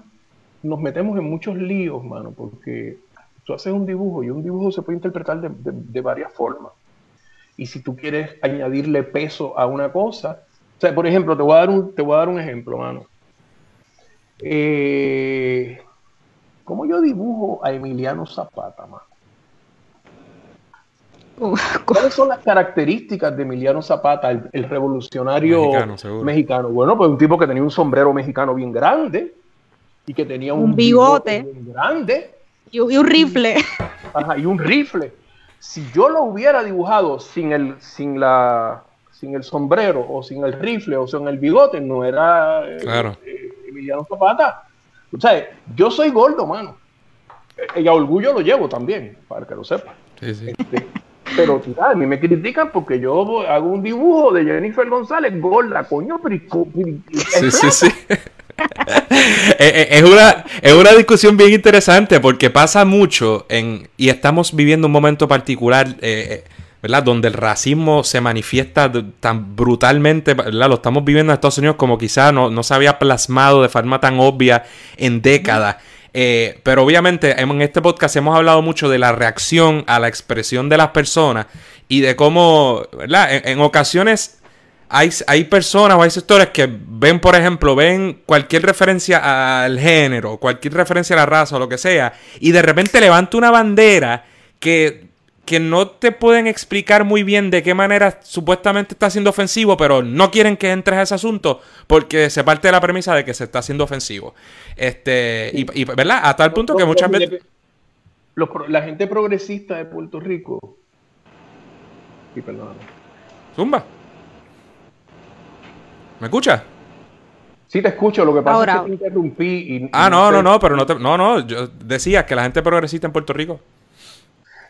nos metemos en muchos líos, mano, porque tú haces un dibujo y un dibujo se puede interpretar de, varias formas. Y si tú quieres añadirle peso a una cosa, o sea, por ejemplo, te voy a dar un, te voy a dar un ejemplo, mano. Eh, ¿Cómo yo dibujo a Emiliano Zapata, más? ¿Cuáles son las características de Emiliano Zapata, el, revolucionario mexicano, Bueno, pues un tipo que tenía un sombrero mexicano bien grande y que tenía un, bigote, bien grande y, un rifle. Ajá, y un rifle. Si yo lo hubiera dibujado sin el, sin la, sin el sombrero o sin el rifle o sin el bigote, no era eh, eh, Emiliano Zapata. O sea, yo soy gordo, mano. Y a orgullo lo llevo también, para que lo sepa. Sí, sí. Este, pero a mí me critican porque yo hago un dibujo de Jennifer González gorda, coño, pero... Sí, sí, sí. *laughs* es, una, es una discusión bien interesante porque pasa mucho en, y estamos viviendo un momento particular eh, eh, ¿verdad? Donde el racismo se manifiesta tan brutalmente, ¿verdad? Lo estamos viviendo en Estados Unidos como quizás no, se había plasmado de forma tan obvia en décadas. Eh, pero obviamente en este podcast hemos hablado mucho de la reacción a la expresión de las personas y de cómo, ¿verdad? En, ocasiones hay, hay, personas o hay sectores que ven, por ejemplo, ven cualquier referencia al género, cualquier referencia a la raza o lo que sea, y de repente levanta una bandera que que no te pueden explicar muy bien de qué manera supuestamente está siendo ofensivo, pero no quieren que entres a ese asunto porque se parte de la premisa de que se está haciendo ofensivo. Este, y, ¿verdad? A tal punto que muchas veces... la gente progresista de Puerto Rico... Y perdóname. Zumba. ¿Me escuchas? Sí, te escucho. Lo que pasa es que te interrumpí y... Ah, no, no, no, pero no te... No, no, yo decía que la gente progresista en Puerto Rico...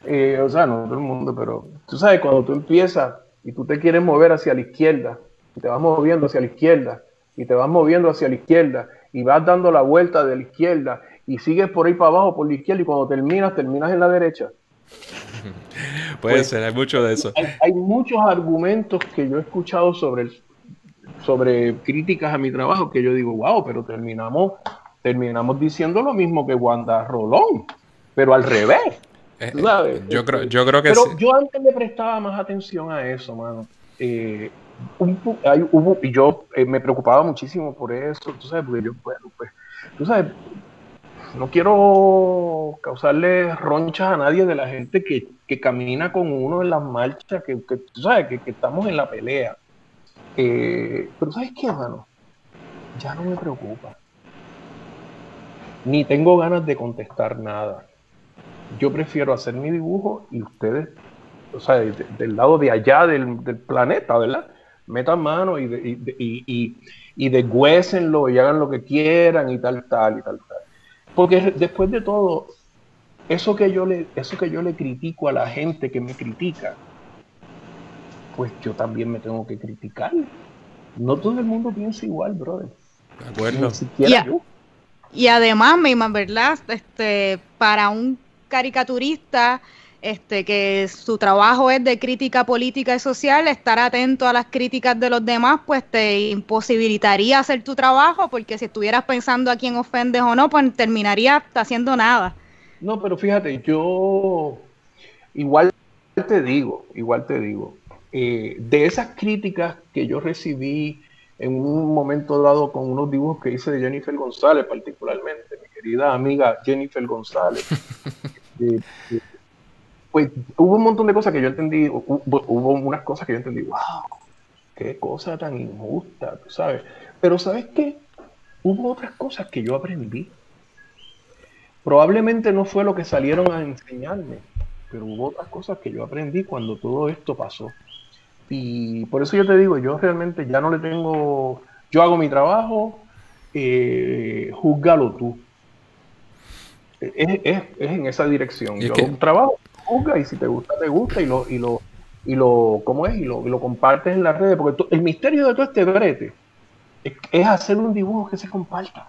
Eh, o sea, no todo el mundo, pero tú sabes, cuando tú empiezas y tú te quieres mover hacia la izquierda, y te vas moviendo hacia la izquierda, y te vas moviendo hacia la izquierda, y vas dando la vuelta de la izquierda, y sigues por ahí para abajo, por la izquierda, y cuando terminas, terminas en la derecha. *laughs* Puede pues, ser, hay mucho de eso. Hay, muchos argumentos que yo he escuchado sobre, sobre críticas a mi trabajo que yo digo, wow, pero terminamos, terminamos diciendo lo mismo que Wanda Rolón. pero al revés. Eh, yo, creo, yo creo que Pero yo antes le prestaba más atención a eso, mano. Eh, hubo, y yo eh, me preocupaba muchísimo por eso, tú sabes, porque yo, pues, tú sabes, no quiero causarle ronchas a nadie de la gente que, camina con uno en las marchas, que, tú sabes, que, estamos en la pelea. pero ¿sabes qué, mano? Ya no me preocupa. Ni tengo ganas de contestar nada yo prefiero hacer mi dibujo y ustedes, o sea, del lado de allá del, planeta, ¿verdad? Metan mano y, de, y, y, y, deshuésenlo y hagan lo que quieran y tal, tal, y tal, tal. Porque después de todo, eso que yo le, eso que yo le critico a la gente que me critica, pues yo también me tengo que criticar. No todo el mundo piensa igual, brother. De acuerdo. Ni siquiera yo. Y además, ¿verdad? Este, para un caricaturista este, que su trabajo es de crítica política y social, estar atento a las críticas de los demás, pues te imposibilitaría hacer tu trabajo, porque si estuvieras pensando a quién ofendes o no, pues terminaría haciendo nada. No, pero fíjate, yo igual te digo, igual te digo, eh, de esas críticas que yo recibí en un momento dado con unos dibujos que hice de Jennifer González particularmente, mi querida amiga Jennifer González, *laughs* pues hubo un montón de cosas que yo entendí, hubo, unas cosas que yo entendí, wow, qué cosa tan injusta, tú sabes. Pero ¿sabes qué? Hubo otras cosas que yo aprendí. Probablemente no fue lo que salieron a enseñarme, pero hubo otras cosas que yo aprendí cuando todo esto pasó. Y por eso yo te digo, yo realmente ya no le tengo, yo hago mi trabajo, eh, juzgalo tú es, en esa dirección. Yo hago un trabajo, juzga y si te gusta, te gusta y lo, y lo, y lo, ¿cómo es? Y lo, lo compartes en las redes, porque el misterio de todo este brete es, hacer un dibujo que se comparta,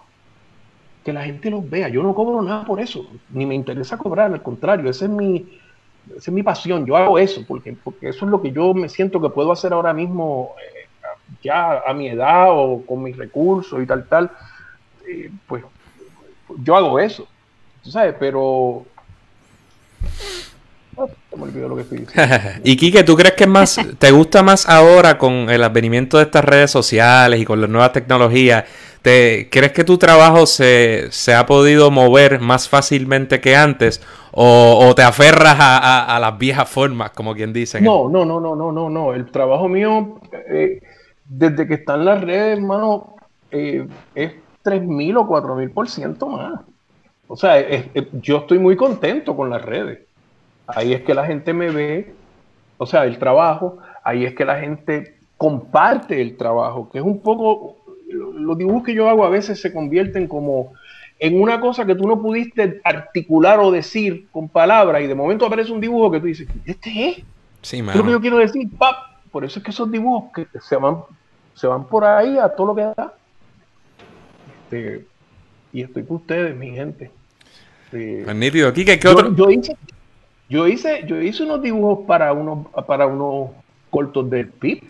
que la gente lo vea. Yo no cobro nada por eso, ni me interesa cobrar, al contrario, esa es mi, esa es mi pasión, yo hago eso, porque, porque eso es lo que yo me siento que puedo hacer ahora mismo, eh, ya a mi edad o con mis recursos y tal, tal, eh, pues yo hago eso sabes, pero... Oh, me olvidó lo que estoy diciendo. *laughs* y Kike, ¿tú crees que es más, *laughs* te gusta más ahora con el advenimiento de estas redes sociales y con las nuevas tecnologías? ¿Te, ¿Crees que tu trabajo se, ha podido mover más fácilmente que antes? ¿O, te aferras a, las viejas formas, como quien dice? No, no, no, no, no, no, no. El trabajo mío, eh, desde que está en las redes, hermano, eh, es 3.000 o 4.000 por ciento más. O sea, yo estoy muy contento con las redes. Ahí es que la gente me ve, o sea, el trabajo, ahí es que la gente comparte el trabajo, que es un poco, los dibujos que yo hago a veces se convierten como en una cosa que tú no pudiste articular o decir con palabras y de momento aparece un dibujo que tú dices, ¿este es? Sí, es lo que yo quiero decir, ¡pap! Por eso es que esos dibujos que se van, se van por ahí a todo lo que da. Este, y estoy con ustedes, mi gente. ¿qué otro? Yo, hice, yo, hice, yo hice unos dibujos para unos, para unos cortos del PIB.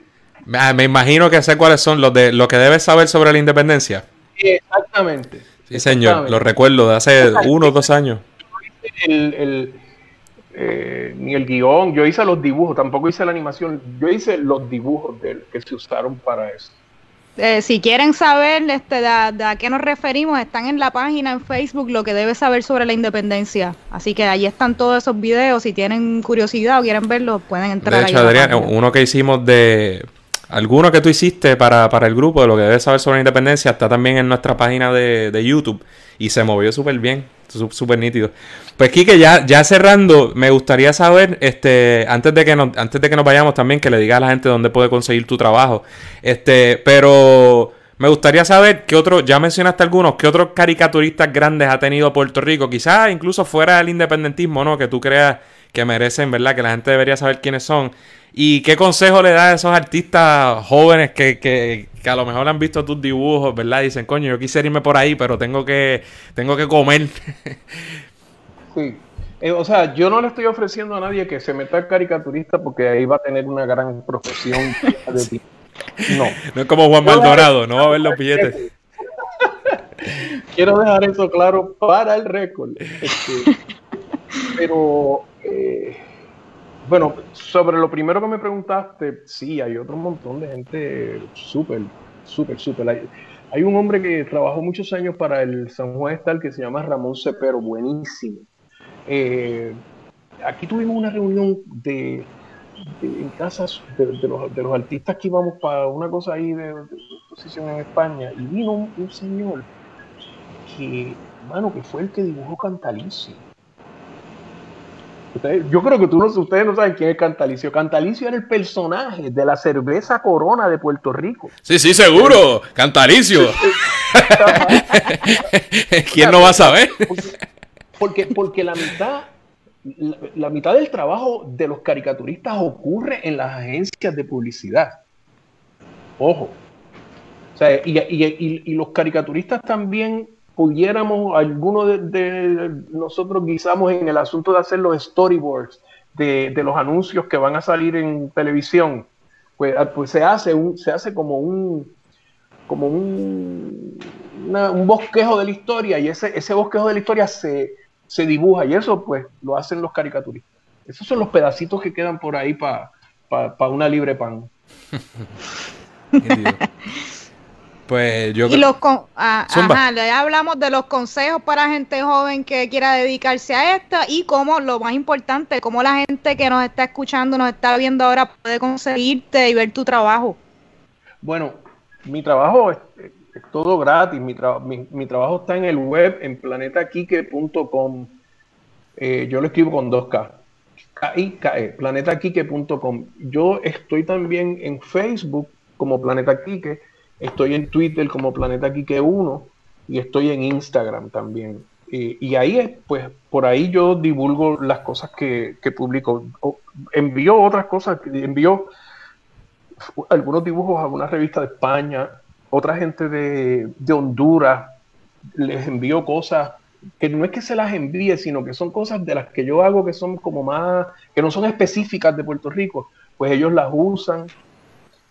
Ah, me imagino que sé cuáles son los de lo que debes saber sobre la independencia. Exactamente. Sí, señor, lo recuerdo de hace uno o dos años. El, eh, ni el guion, yo hice los dibujos, tampoco hice la animación, yo hice los dibujos de, que se usaron para eso. Eh, si quieren saber este, de, a qué nos referimos, están en la página en Facebook lo que debes saber sobre la independencia. Así que ahí están todos esos videos. Si tienen curiosidad o quieren verlos, pueden entrar. De hecho, Adrián, uno que hicimos de. Alguno que tú hiciste para, para el grupo de lo que debes saber sobre la independencia está también en nuestra página de, de YouTube y se movió súper bien, súper nítido. Pues Kike, ya, ya cerrando, me gustaría saber, este, antes de que nos, antes de que nos vayamos también, que le digas a la gente dónde puede conseguir tu trabajo. Este, pero me gustaría saber qué otro, ya mencionaste algunos, qué otros caricaturistas grandes ha tenido Puerto Rico, quizás incluso fuera del independentismo, ¿no? Que tú creas que merecen, ¿verdad? Que la gente debería saber quiénes son. ¿Y qué consejo le das a esos artistas jóvenes que, que, que, a lo mejor han visto tus dibujos, ¿verdad? Dicen, coño, yo quisiera irme por ahí, pero tengo que, tengo que comer. *laughs* sí. Eh, o sea, yo no le estoy ofreciendo a nadie que se meta caricaturista porque ahí va a tener una gran profesión *laughs* de No. No es como Juan Maldorado, no va a ver los billetes. *laughs* Quiero dejar eso claro para el récord. Este, Pero, eh, bueno, sobre lo primero que me preguntaste, sí, hay otro montón de gente súper, súper, súper. Hay, un hombre que trabajó muchos años para el San Juan Estal que se llama Ramón Cepero, buenísimo. Eh, aquí tuvimos una reunión de, en casas de, los, de, los, artistas que íbamos para una cosa ahí de, exposición en España y vino un, señor que, mano, que fue el que dibujó Cantalicio. Yo creo que tú no, ustedes no saben quién es Cantalicio. Cantalicio era el personaje de la cerveza Corona de Puerto Rico. Sí, sí, seguro. Cantalicio. *laughs* ¿Quién no va a saber? Porque, porque, la mitad la, mitad del trabajo de los caricaturistas ocurre en las agencias de publicidad. Ojo. O sea, y, los caricaturistas también pudiéramos, algunos de, nosotros guisamos en el asunto de hacer los storyboards de, los anuncios que van a salir en televisión. Pues, ah, pues se hace un, se hace como un como un, un bosquejo de la historia y ese, ese bosquejo de la historia se, se dibuja y eso pues lo hacen los caricaturistas. Esos son los pedacitos que quedan por ahí para pa, una libre pan. *laughs* pues yo y los ah, ajá, ya hablamos de los consejos para gente joven que quiera dedicarse a esto y cómo lo más importante, cómo la gente que nos está escuchando, nos está viendo ahora puede conseguirte y ver tu trabajo. Bueno, mi trabajo es, es todo gratis. Mi, mi, trabajo está en el web, en planetaquique.com. Eh, yo lo escribo con 2K. K-I-K-E, planetaquique.com. Yo estoy también en Facebook como Planeta Quique, estoy en Twitter como Planeta Quique 1 y estoy en Instagram también. y ahí, pues, por ahí yo divulgo las cosas que, que publico. envío otras cosas, envío algunos dibujos a una revista de España, otra gente de, Honduras les envío cosas que no es que se las envíe, sino que son cosas de las que yo hago que son como más, que no son específicas de Puerto Rico, pues ellos las usan.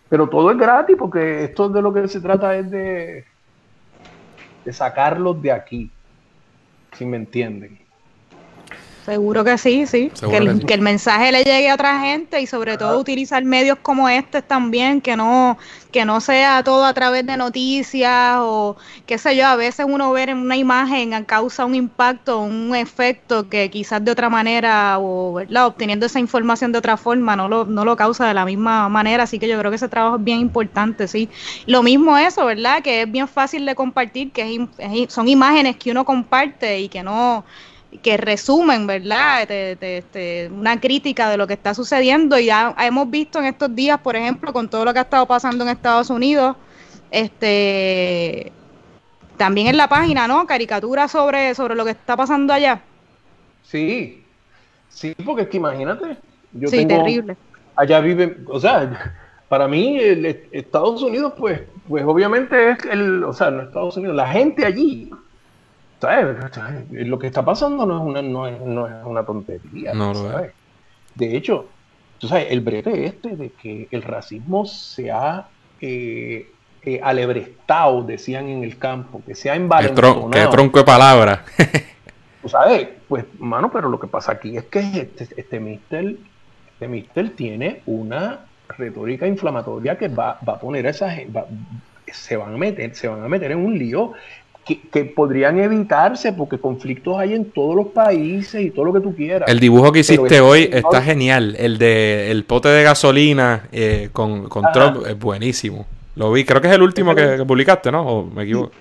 Pero todo es gratis porque esto de lo que se trata es de, de sacarlos de aquí, si me entienden. Seguro que sí, sí. Que el, que el, mensaje le llegue a otra gente y sobre todo utilizar medios como este también, que no, que no sea todo a través de noticias o qué sé yo, a veces uno ver en una imagen causa un impacto, un efecto que quizás de otra manera o ¿verdad? obteniendo esa información de otra forma no lo, no lo causa de la misma manera, así que yo creo que ese trabajo es bien importante, sí. Lo mismo eso, ¿verdad? Que es bien fácil de compartir, que son imágenes que uno comparte y que no que resumen, ¿verdad? una crítica de lo que está sucediendo y ya hemos visto en estos días, por ejemplo, con todo lo que ha estado pasando en Estados Unidos, este también en la página, ¿no? Caricatura sobre, sobre lo que está pasando allá. Sí, sí, porque es que imagínate. Yo sí, terrible. Allá viven, o sea, para mí Estados Unidos, pues, pues obviamente es el, o sea, no Estados Unidos, la gente allí lo que está pasando no es una, no es, no es una tontería. De hecho, tú sabes, el brete este de que el racismo se ha eh, eh, alebrestado, decían en el campo, que se ha envalentonado. Qué, tronco de palabra. *laughs* tú sabes, pues, mano, pero lo que pasa aquí es que este, este mister, este mister tiene una retórica inflamatoria que va, va a poner a esa gente, se van a meter, se van a meter en un lío que, podrían evitarse porque conflictos hay en todos los países y todo lo que tú quieras. El dibujo que hiciste hoy está genial. El de el pote de gasolina eh, con, con Trump es buenísimo. Lo vi, creo que es el último que, publicaste, ¿no? ¿O me equivoco?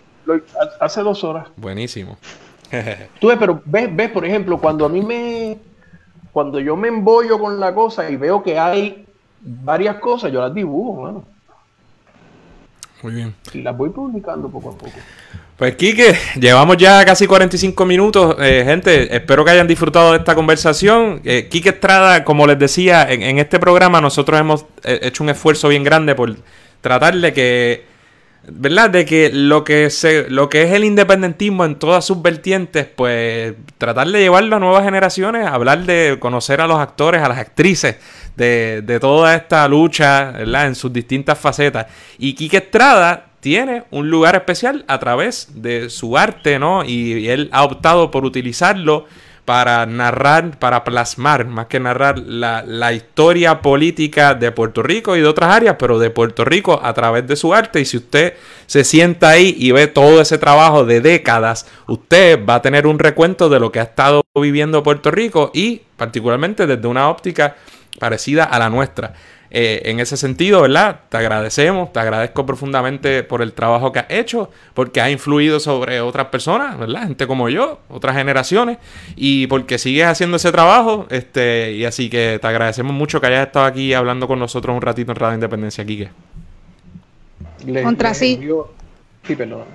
hace dos horas. Buenísimo. *laughs* tú ves, pero ves, ves, por ejemplo, cuando a mí me. Cuando yo me embollo con la cosa y veo que hay varias cosas, yo las dibujo, mano. Muy bien. Y las voy publicando poco a poco. Pues Kike, llevamos ya casi 45 minutos. Eh, gente, espero que hayan disfrutado de esta conversación. Eh, Kike Estrada, como les decía, en, este programa nosotros hemos eh, hecho un esfuerzo bien grande por tratar de que, ¿verdad? De que lo que, se, lo que es el independentismo en todas sus vertientes, pues tratar de llevarlo a nuevas generaciones, hablar de conocer a los actores, a las actrices de, de toda esta lucha, ¿verdad? En sus distintas facetas. Y Kike Estrada tiene un lugar especial a través de su arte, ¿no? Y, él ha optado por utilizarlo para narrar, para plasmar, más que narrar, la, la, historia política de Puerto Rico y de otras áreas, pero de Puerto Rico a través de su arte. Y si usted se sienta ahí y ve todo ese trabajo de décadas, usted va a tener un recuento de lo que ha estado viviendo Puerto Rico y particularmente desde una óptica parecida a la nuestra. Eh, en ese sentido, ¿verdad? Te agradecemos, te agradezco profundamente por el trabajo que has hecho, porque ha influido sobre otras personas, ¿verdad? Gente como yo, otras generaciones, y porque sigues haciendo ese trabajo, este, y así que te agradecemos mucho que hayas estado aquí hablando con nosotros un ratito en Radio Independencia, Quique. Contra sí. Sí, perdón.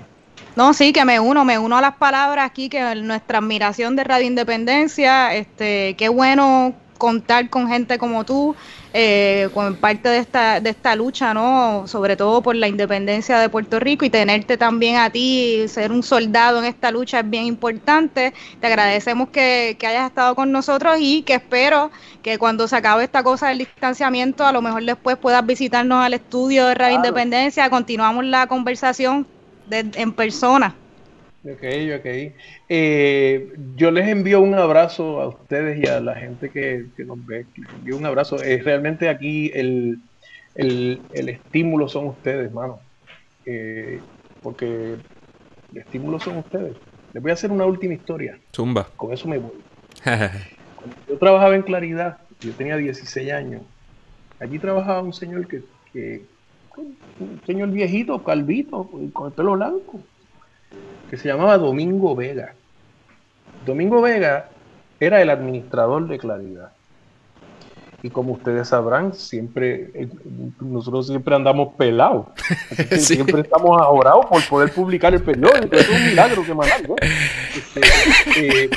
No, sí, que me uno, me uno a las palabras aquí, que nuestra admiración de Radio Independencia, este, qué bueno contar con gente como tú, eh, con parte de esta, de esta lucha, ¿no? Sobre todo por la independencia de Puerto Rico y tenerte también a ti, ser un soldado en esta lucha es bien importante. Te agradecemos que, hayas estado con nosotros y que espero que cuando se acabe esta cosa del distanciamiento, a lo mejor después puedas visitarnos al estudio de Radio Independencia, continuamos la conversación en persona. Ok, ok. Eh, yo les envío un abrazo a ustedes y a la gente que, nos ve. Les envío un abrazo. Eh, realmente aquí el, estímulo son ustedes, hermano. Eh, porque el estímulo son ustedes. Les voy a hacer una última historia. Zumba. Con eso me voy. *laughs* yo trabajaba en Claridad, yo tenía 16 años. Allí trabajaba un señor que, que un señor viejito, calvito, con el pelo blanco que se llamaba Domingo Vega. Domingo Vega era el administrador de Claridad. Y como ustedes sabrán, siempre eh, nosotros siempre andamos pelados. *laughs* Siempre estamos ahorados por poder publicar el periódico. Es un milagro que más este, eh,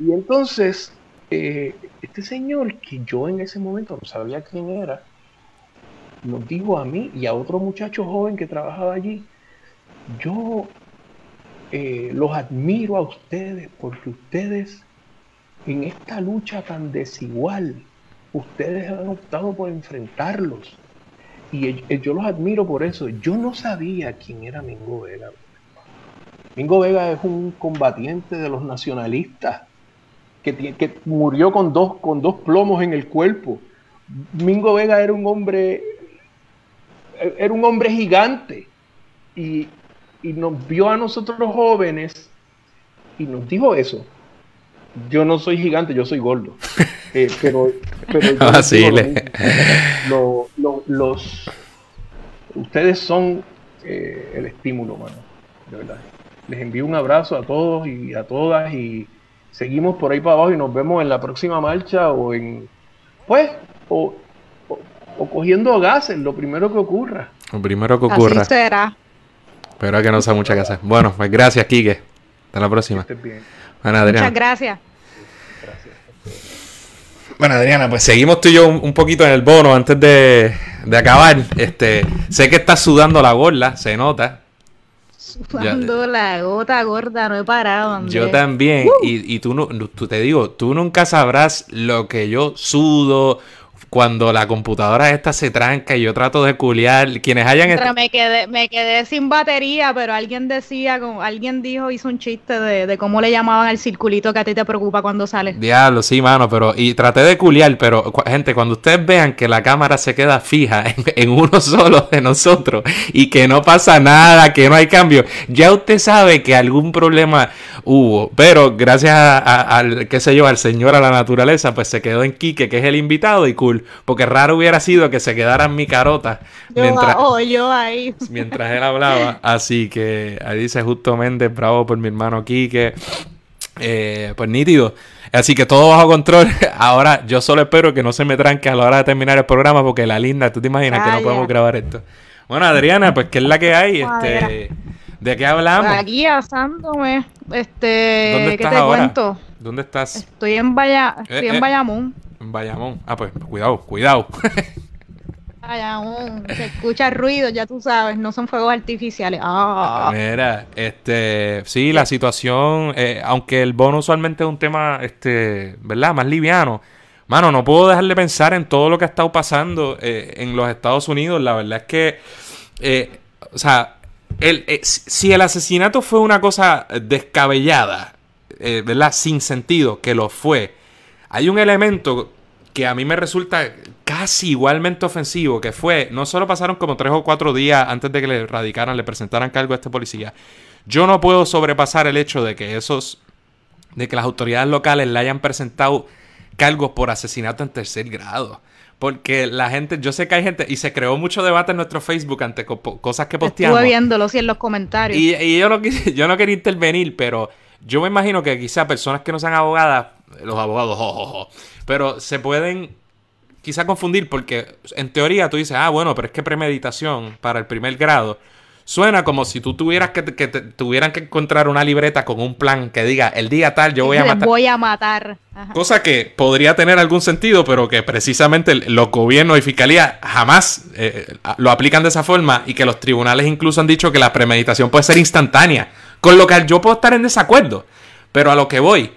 y, entonces, eh, este señor, que yo en ese momento no sabía quién era, nos dijo a mí y a otro muchacho joven que trabajaba allí, yo eh, los admiro a ustedes porque ustedes en esta lucha tan desigual, ustedes han optado por enfrentarlos. Y yo los admiro por eso. Yo no sabía quién era Mingo Vega. Mingo Vega es un combatiente de los nacionalistas que, que murió con dos, con dos plomos en el cuerpo. Mingo Vega era un hombre, era un hombre gigante. Y, y nos vio a nosotros los jóvenes y nos dijo eso. Yo no soy gigante, yo soy gordo. *laughs* Eh, pero, pero los ustedes son eh, el estímulo, mano. De verdad. Les envío un abrazo a todos y a todas y seguimos por ahí para abajo y nos vemos en la próxima marcha o en pues o, o, cogiendo gases, lo primero que ocurra. Lo primero que ocurra. Así será. Pero que no sea mucha casa. Bueno, pues gracias, Quique. Hasta la próxima. Bueno, Adriana. Muchas gracias. Bueno, Adriana, pues seguimos tú y yo un, poquito en el bono antes de, acabar. Este, sé que estás sudando la gorda, se nota. Sudando la gota gorda, no he parado. Yo también. Y, y tú, no, tú te digo, tú nunca sabrás lo que yo sudo cuando la computadora esta se tranca y yo trato de culiar, quienes hayan... Pero me quedé, me quedé sin batería, pero alguien decía, alguien dijo, hizo un chiste de, cómo le llamaban el circulito que a ti te preocupa cuando sales. Diablo, sí, mano, pero... Y traté de culiar, pero gente, cuando ustedes vean que la cámara se queda fija *laughs* en, uno solo de nosotros y que no pasa nada, que no hay cambio, ya usted sabe que algún problema hubo. Pero gracias al, qué sé yo, al señor, a la naturaleza, pues se quedó en Quique, que es el invitado y cool. Porque raro hubiera sido que se quedara en mi carota mientras, yo ahí. *laughs* mientras él hablaba. *laughs* Así que ahí dice justamente, bravo por mi hermano Quique. Eh, pues nítido. Así que todo bajo control. *laughs* Ahora yo solo espero que no se me tranque a la hora de terminar el programa porque la linda, tú te imaginas que no podemos grabar esto. Bueno, Adriana, pues ¿qué es la que hay? Este, ¿De qué hablamos? Aquí asándome. Este, ¿Dónde estás ¿qué te cuento? ¿Dónde estás? Estoy en, Vaya, estoy en eh, eh. Bayamón. En Bayamón. Ah, pues cuidado, cuidado. *laughs* Bayamón. Se escucha ruido, ya tú sabes, no son fuegos artificiales. Ah. Mira, este, sí, la situación, eh, aunque el bono usualmente es un tema, este, ¿verdad? Más liviano. Mano, no puedo dejar de pensar en todo lo que ha estado pasando eh, en los Estados Unidos. La verdad es que, eh, o sea, el, si el asesinato fue una cosa descabellada, ¿verdad? Sin sentido, que lo fue. Hay un elemento que a mí me resulta casi igualmente ofensivo, que fue, no solo pasaron como tres o cuatro días antes de que le radicaran, le presentaran cargo a este policía. Yo no puedo sobrepasar el hecho de que esos, de que las autoridades locales le hayan presentado cargos por asesinato en tercer grado. Porque la gente, yo sé que hay gente, y se creó mucho debate en nuestro Facebook ante cosas que posteamos. Estuve viéndolo, sí, en los comentarios. Y, yo, no, *laughs* yo no quería intervenir, pero yo me imagino que quizá personas que no sean abogadas, los abogados, pero se pueden quizá confundir porque en teoría tú dices, ah, bueno, pero es que premeditación para el primer grado Suena como si tú tuvieras que, que tuvieran que encontrar una libreta con un plan que diga el día tal yo voy a matar. Voy a matar. Cosa que podría tener algún sentido, pero que precisamente los gobiernos y fiscalía jamás eh, lo aplican de esa forma y que los tribunales incluso han dicho que la premeditación puede ser instantánea. Con lo que yo puedo estar en desacuerdo. Pero a lo que voy,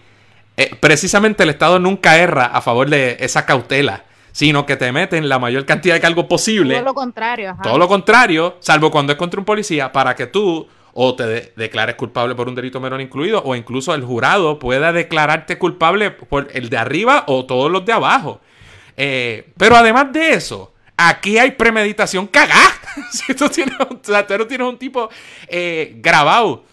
eh, precisamente el Estado nunca erra a favor de esa cautela sino que te meten la mayor cantidad de cargos posible. Todo lo contrario. Todo lo contrario, salvo cuando es contra un policía, para que tú o te declares culpable por un delito menor incluido, o incluso el jurado pueda declararte culpable por el de arriba o todos los de abajo. Eh, pero además de eso, aquí hay premeditación cagá. *laughs* si tú tienes, un, tienes un tipo eh, grabado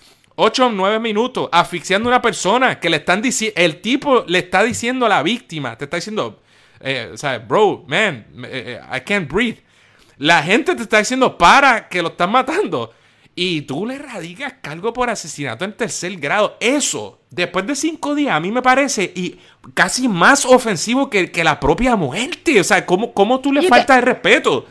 8 o 9 minutos asfixiando a una persona que le están diciendo, el tipo le está diciendo a la víctima, te está diciendo, eh, o sea, bro, man, eh, eh, I can't breathe. La gente te está diciendo para que lo están matando. Y tú le radicas cargo por asesinato en tercer grado. Eso, después de cinco días, a mí me parece y casi más ofensivo que, que la propia muerte. O sea, ¿cómo, cómo tú le faltas el respeto?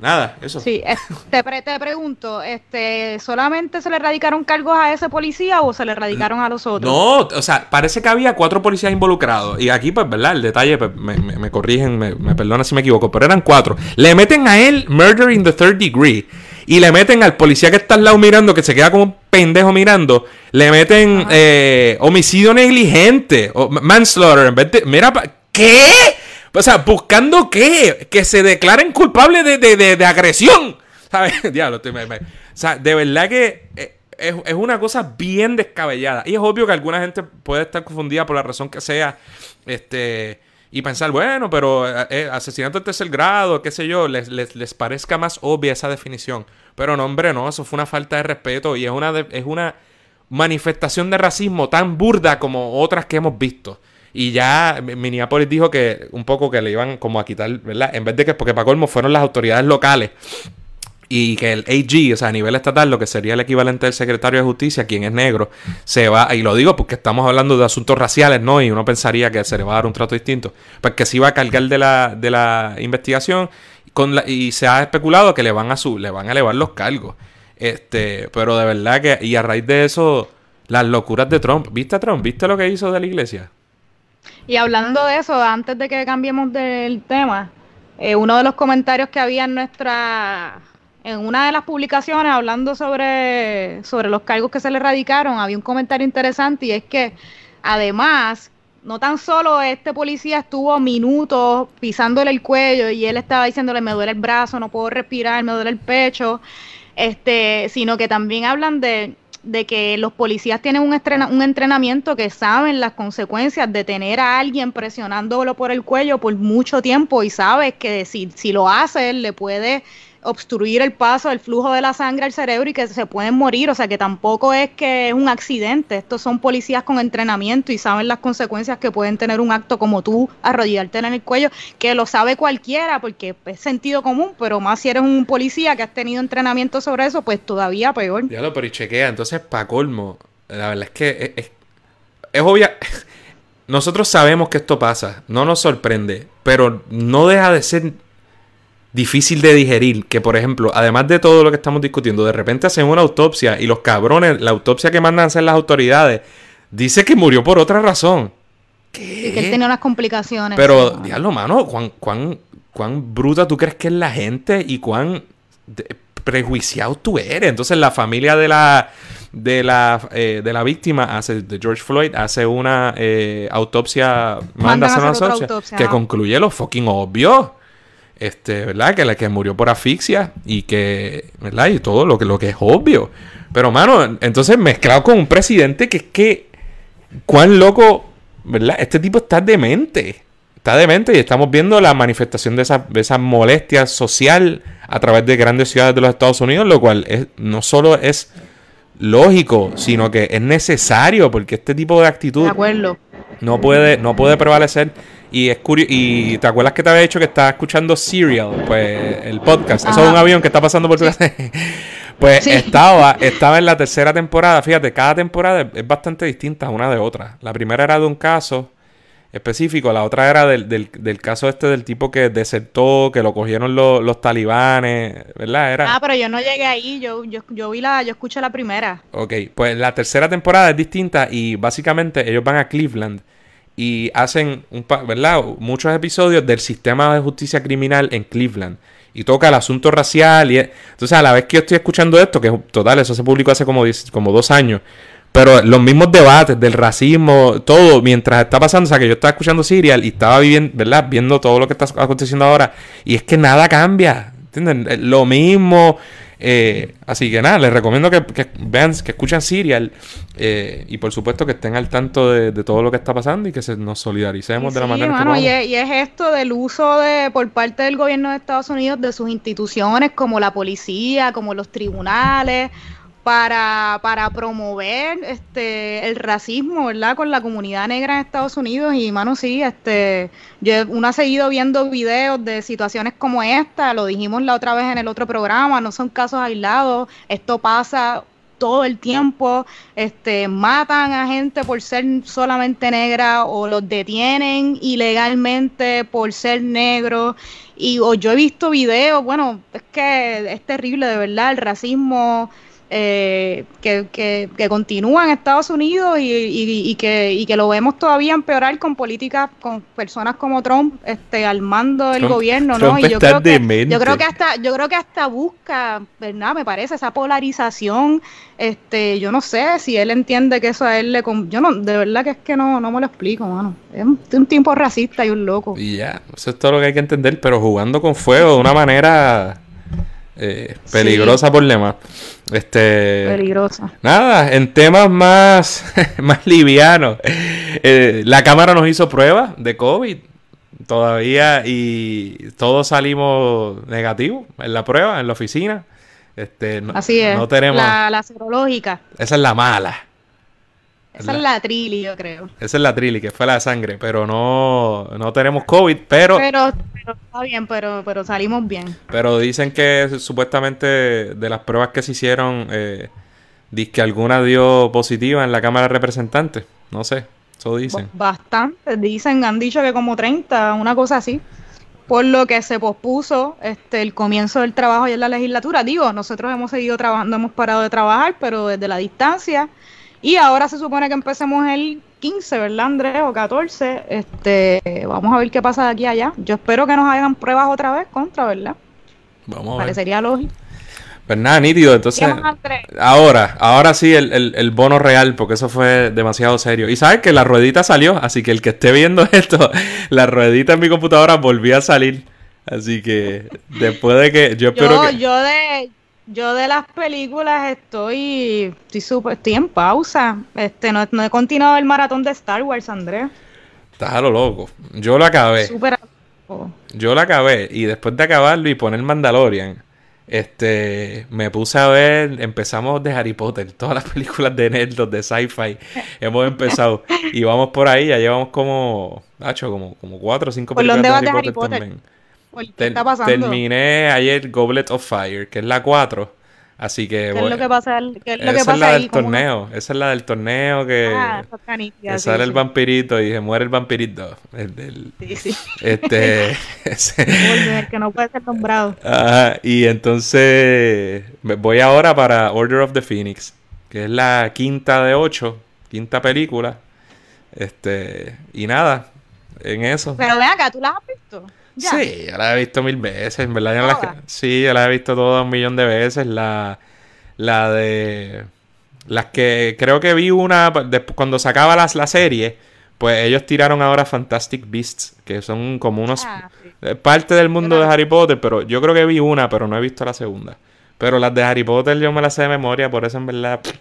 Nada, eso. Sí, te, te pregunto, este, ¿solamente se le radicaron cargos a ese policía o se le radicaron a los otros? No, o sea, parece que había cuatro policías involucrados. Y aquí, pues, ¿verdad? El detalle, pues, me, me, corrigen, me, me perdonan si me equivoco, pero eran cuatro. Le meten a él murder in the third degree. Y le meten al policía que está al lado mirando, que se queda como un pendejo mirando. Le meten eh, homicidio negligente, o manslaughter. En vez de, mira, ¿qué? O sea, ¿buscando qué? Que se declaren culpables de, agresión. ¿Sabes? *laughs* Diablo, estoy, o sea, de verdad que eh, es, una cosa bien descabellada. Y es obvio que alguna gente puede estar confundida por la razón que sea. Este. Y pensar, bueno, pero eh, eh, asesinato de tercer grado, qué sé yo, les, les, parezca más obvia esa definición. Pero no, hombre, no, eso fue una falta de respeto y es una, es una manifestación de racismo tan burda como otras que hemos visto. Y ya Minneapolis dijo que un poco que le iban como a quitar, ¿verdad? En vez de que, porque para colmo fueron las autoridades locales y que el AG, o sea, a nivel estatal, lo que sería el equivalente del secretario de justicia, quien es negro, se va, y lo digo porque estamos hablando de asuntos raciales, ¿no? Y uno pensaría que se le va a dar un trato distinto, pues que se iba a cargar de la, de la investigación con la, y se ha especulado que le van a su, le van a elevar los cargos. Este, pero de verdad que, y a raíz de eso, las locuras de Trump, ¿viste a Trump? ¿Viste lo que hizo de la iglesia? Y hablando de eso, antes de que cambiemos del tema, eh, uno de los comentarios que había en nuestra, en una de las publicaciones hablando sobre, sobre los cargos que se le radicaron, había un comentario interesante y es que además, no tan solo este policía estuvo minutos pisándole el cuello y él estaba diciéndole me duele el brazo, no puedo respirar, me duele el pecho, este, sino que también hablan de de que los policías tienen un, un entrenamiento que saben las consecuencias de tener a alguien presionándolo por el cuello por mucho tiempo y sabes que si, si lo hace, le puede obstruir el paso del flujo de la sangre al cerebro y que se pueden morir. O sea que tampoco es que es un accidente. Estos son policías con entrenamiento y saben las consecuencias que pueden tener un acto como tú, arrodillarte en el cuello, que lo sabe cualquiera porque es sentido común, pero más si eres un policía que has tenido entrenamiento sobre eso, pues todavía peor. Ya lo, pero. Entonces, para colmo, la verdad es que es, es obvia. *laughs* Nosotros sabemos que esto pasa, no nos sorprende, pero no deja de ser difícil de digerir que, por ejemplo, además de todo lo que estamos discutiendo, de repente hacen una autopsia y los cabrones, la autopsia que mandan a hacer las autoridades, dice que murió por otra razón. ¿Qué? que él tenía unas complicaciones. Pero, diablo, mano, ¿cuán, cuán, cuán bruta tú crees que es la gente y cuán prejuiciado tú eres. Entonces, la familia de la de la, eh, de la víctima hace, de George Floyd, hace una eh, autopsia, manda a hacer una autopsia, que concluye lo fucking obvio este, ¿verdad? Que la que murió por asfixia y que, ¿verdad? Y todo lo que, lo que es obvio. Pero, mano, entonces mezclado con un presidente que es que cuán loco, ¿verdad? Este tipo está demente. Está demente y estamos viendo la manifestación de esa, de esa molestia social a través de grandes ciudades de los Estados Unidos, lo cual es, no solo es lógico, sino que es necesario porque este tipo de actitud De no puede, no puede prevalecer. Y es y te acuerdas que te había dicho que estaba escuchando Serial, pues el podcast. Eso es un avión que está pasando por tu casa. *laughs* pues Sí. estaba, estaba en la tercera temporada. Fíjate, cada temporada es- bastante distinta una de otra. La primera era de un caso específico, la otra era del, del, del caso este del tipo que desertó, que lo cogieron los, los talibanes, ¿verdad? Era... Ah, pero yo no llegué ahí, yo, yo, yo vi la, yo escuché la primera. Ok, pues la tercera temporada es distinta y básicamente ellos van a Cleveland y hacen, un ¿verdad? muchos episodios del sistema de justicia criminal en Cleveland. Y toca el asunto racial. Y, entonces, a la vez que yo estoy escuchando esto, que total, eso se publicó hace como, diez- como dos años, pero los mismos debates del racismo, todo, mientras está pasando, o sea, que yo estaba escuchando Serial y estaba viviendo, ¿verdad? Viendo todo lo que está aconteciendo ahora, y es que nada cambia, ¿entienden? Eh, Lo mismo, eh, así que nada, les recomiendo que, que vean, que escuchen Serial, eh, y por supuesto que estén al tanto de, de todo lo que está pasando y que se, nos solidaricemos de la manera mano, que y es, y es esto del uso de por parte del gobierno de Estados Unidos de sus instituciones como la policía, como los tribunales, para, para promover este el racismo, ¿verdad? Con la comunidad negra en Estados Unidos. Y mano sí, este yo, uno ha seguido viendo videos de situaciones como esta, lo dijimos la otra vez en el otro programa, no son casos aislados, esto pasa todo el tiempo, este, matan a gente por ser solamente negra o los detienen ilegalmente por ser negros. Y o yo he visto videos, bueno, es que es terrible de verdad el racismo eh, que, que, que continúa en Estados Unidos y, y- y que, y que lo vemos todavía empeorar con políticas, con personas como Trump este, al mando del Trump- gobierno, Trump ¿no? Y yo creo, que, demente. yo creo que hasta, yo creo que hasta busca, ¿verdad? Me parece esa polarización, este, yo no sé si él entiende que eso a él le, con- yo no, de verdad que es que no, no me lo explico, mano. Es un, un tipo racista y un loco. Y ya, eso es todo lo que hay que entender, pero jugando con fuego de una manera eh, peligrosa por demás. Este. Peligrosa. Nada, en temas más, *laughs* más livianos. eh, la cámara nos hizo pruebas de COVID todavía y todos salimos negativos en la prueba, en la oficina. Este, no, Así es. No tenemos. La, la serológica. Esa es la mala. Esa es la trili, yo creo. Esa es la trili, que fue la sangre. Pero no, no tenemos COVID. Pero está bien, pero, pero salimos bien. pero dicen que supuestamente de las pruebas que se hicieron, eh, dice que alguna dio positiva en la Cámara de Representantes. No sé, eso dicen. Bastante. Dicen, han dicho que como 30, una cosa así. Por lo que se pospuso este el comienzo del trabajo ya en la legislatura. Digo, nosotros hemos seguido trabajando, hemos parado de trabajar, pero desde la distancia. Y ahora se supone que empecemos el 15, ¿verdad, Andrés? O 14. Este, vamos a ver qué pasa de aquí a allá. Yo espero que nos hagan pruebas otra vez contra, ¿verdad? Vamos a ver. Parecería lógico. Pues nada, nítido. Entonces, ahora, ahora sí el, el- el bono real, porque eso fue demasiado serio. Y sabes que la ruedita salió, así que el que esté viendo *laughs* esto, la ruedita en mi computadora volvió a salir. Así que después de que yo espero Yo, que... yo de yo de las películas estoy estoy, súper- estoy en pausa. Este no, no he continuado el maratón de Star Wars, Andrés. Estás a lo loco. Yo lo acabé. Súper oh, Yo lo acabé. Y después de acabarlo y poner Mandalorian, este, me puse a ver, empezamos de Harry Potter, todas las películas de nerdos, de sci-fi, hemos empezado. Y vamos por ahí, ya llevamos como, Nacho, como, como cuatro o cinco ¿Por películas de Harry Potter Potter? también. ¿Por ¿Qué Ter- está pasando? Terminé ayer Goblet of Fire, que es la 4. Así que ¿Qué voy- es lo que pasa, qué es lo que esa es la ahí? del ¿Cómo- torneo. Esa es la del torneo que, Ah, que sí, sale el vampirito y se muere el vampirito. El del- Sí, sí. este, *laughs* ese- Volver, que no puede ser nombrado. Ajá, y entonces voy ahora para Order of the Phoenix, que es la quinta de ocho, quinta película. Este, y nada, en eso. Pero ven acá, ¿tú las has visto? Ya. Sí, ya la he visto mil veces, en verdad. yo la- sí, ya la he visto toda un millón de veces. La, la de. Las que creo que vi una. de- cuando se acaba las- la serie, pues ellos tiraron ahora Fantastic Beasts, que son como unos. Ah, sí. eh, parte del mundo de. Harry Potter, pero yo creo que vi una, pero no he visto la segunda. Pero las de Harry Potter yo me las sé de memoria, por eso en verdad. pff,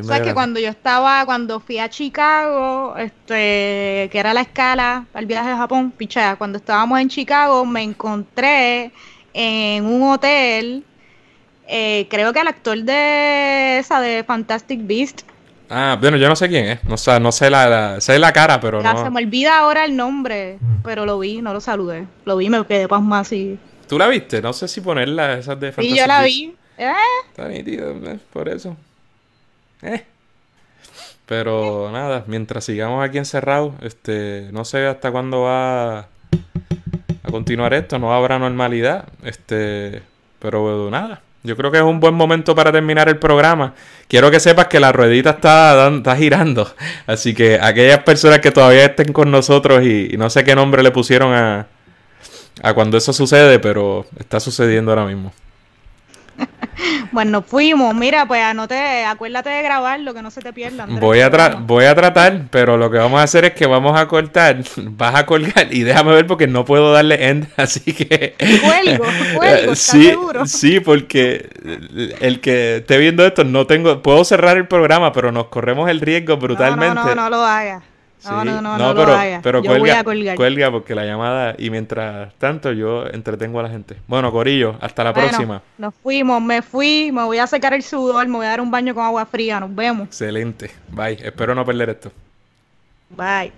O sea, que cuando yo estaba, cuando fui a Chicago, este, que era la escala al viaje a Japón, pichea, cuando estábamos en Chicago me encontré en un hotel, eh, creo que el actor de esa de Fantastic Beast, Ah, bueno, yo no sé quién es. No, sé- no sé la, la- sé la cara, pero ya no. se me olvida ahora el nombre, pero lo vi, no lo saludé, lo vi, me quedé pasma así. ¿Tú la viste? No sé si ponerla, esas de Y Fantastic yo la vi, eh, Está nítido, eh, por eso. Eh. Pero nada, mientras sigamos aquí encerrados, este, no sé hasta cuándo va a continuar esto, no habrá normalidad, este, pero nada. Yo creo que es un buen momento para terminar el programa. Quiero que sepas que la ruedita está, está girando. *laughs* Así que aquellas personas que todavía estén con nosotros y, y no sé qué nombre le pusieron a, a cuando eso sucede, pero está sucediendo ahora mismo. *laughs* bueno, fuimos, mira, pues anote, acuérdate de grabarlo, que no se te pierda. Andrés, Voy a, tra- voy a tratar, pero lo que vamos a hacer es que vamos a cortar, *laughs* vas a colgar y déjame ver porque no puedo darle end, *laughs* así que... Cuelgo, cuelgo, ¿estás sí, seguro? sí, porque el que esté viendo esto no tengo, puedo cerrar el programa, pero nos corremos el riesgo brutalmente. No, no, no, no lo hagas. No, Sí, no, no, no, pero, lo hagas. pero Yo voy cuelga, a colgar. cuelga porque la llamada y mientras tanto yo entretengo a la gente. Bueno, Corillo, hasta la Bueno, próxima. Nos fuimos, me fui, me voy a secar el sudor, me voy a dar un baño con agua fría. Nos vemos. Excelente. Bye. Espero no perder esto. Bye.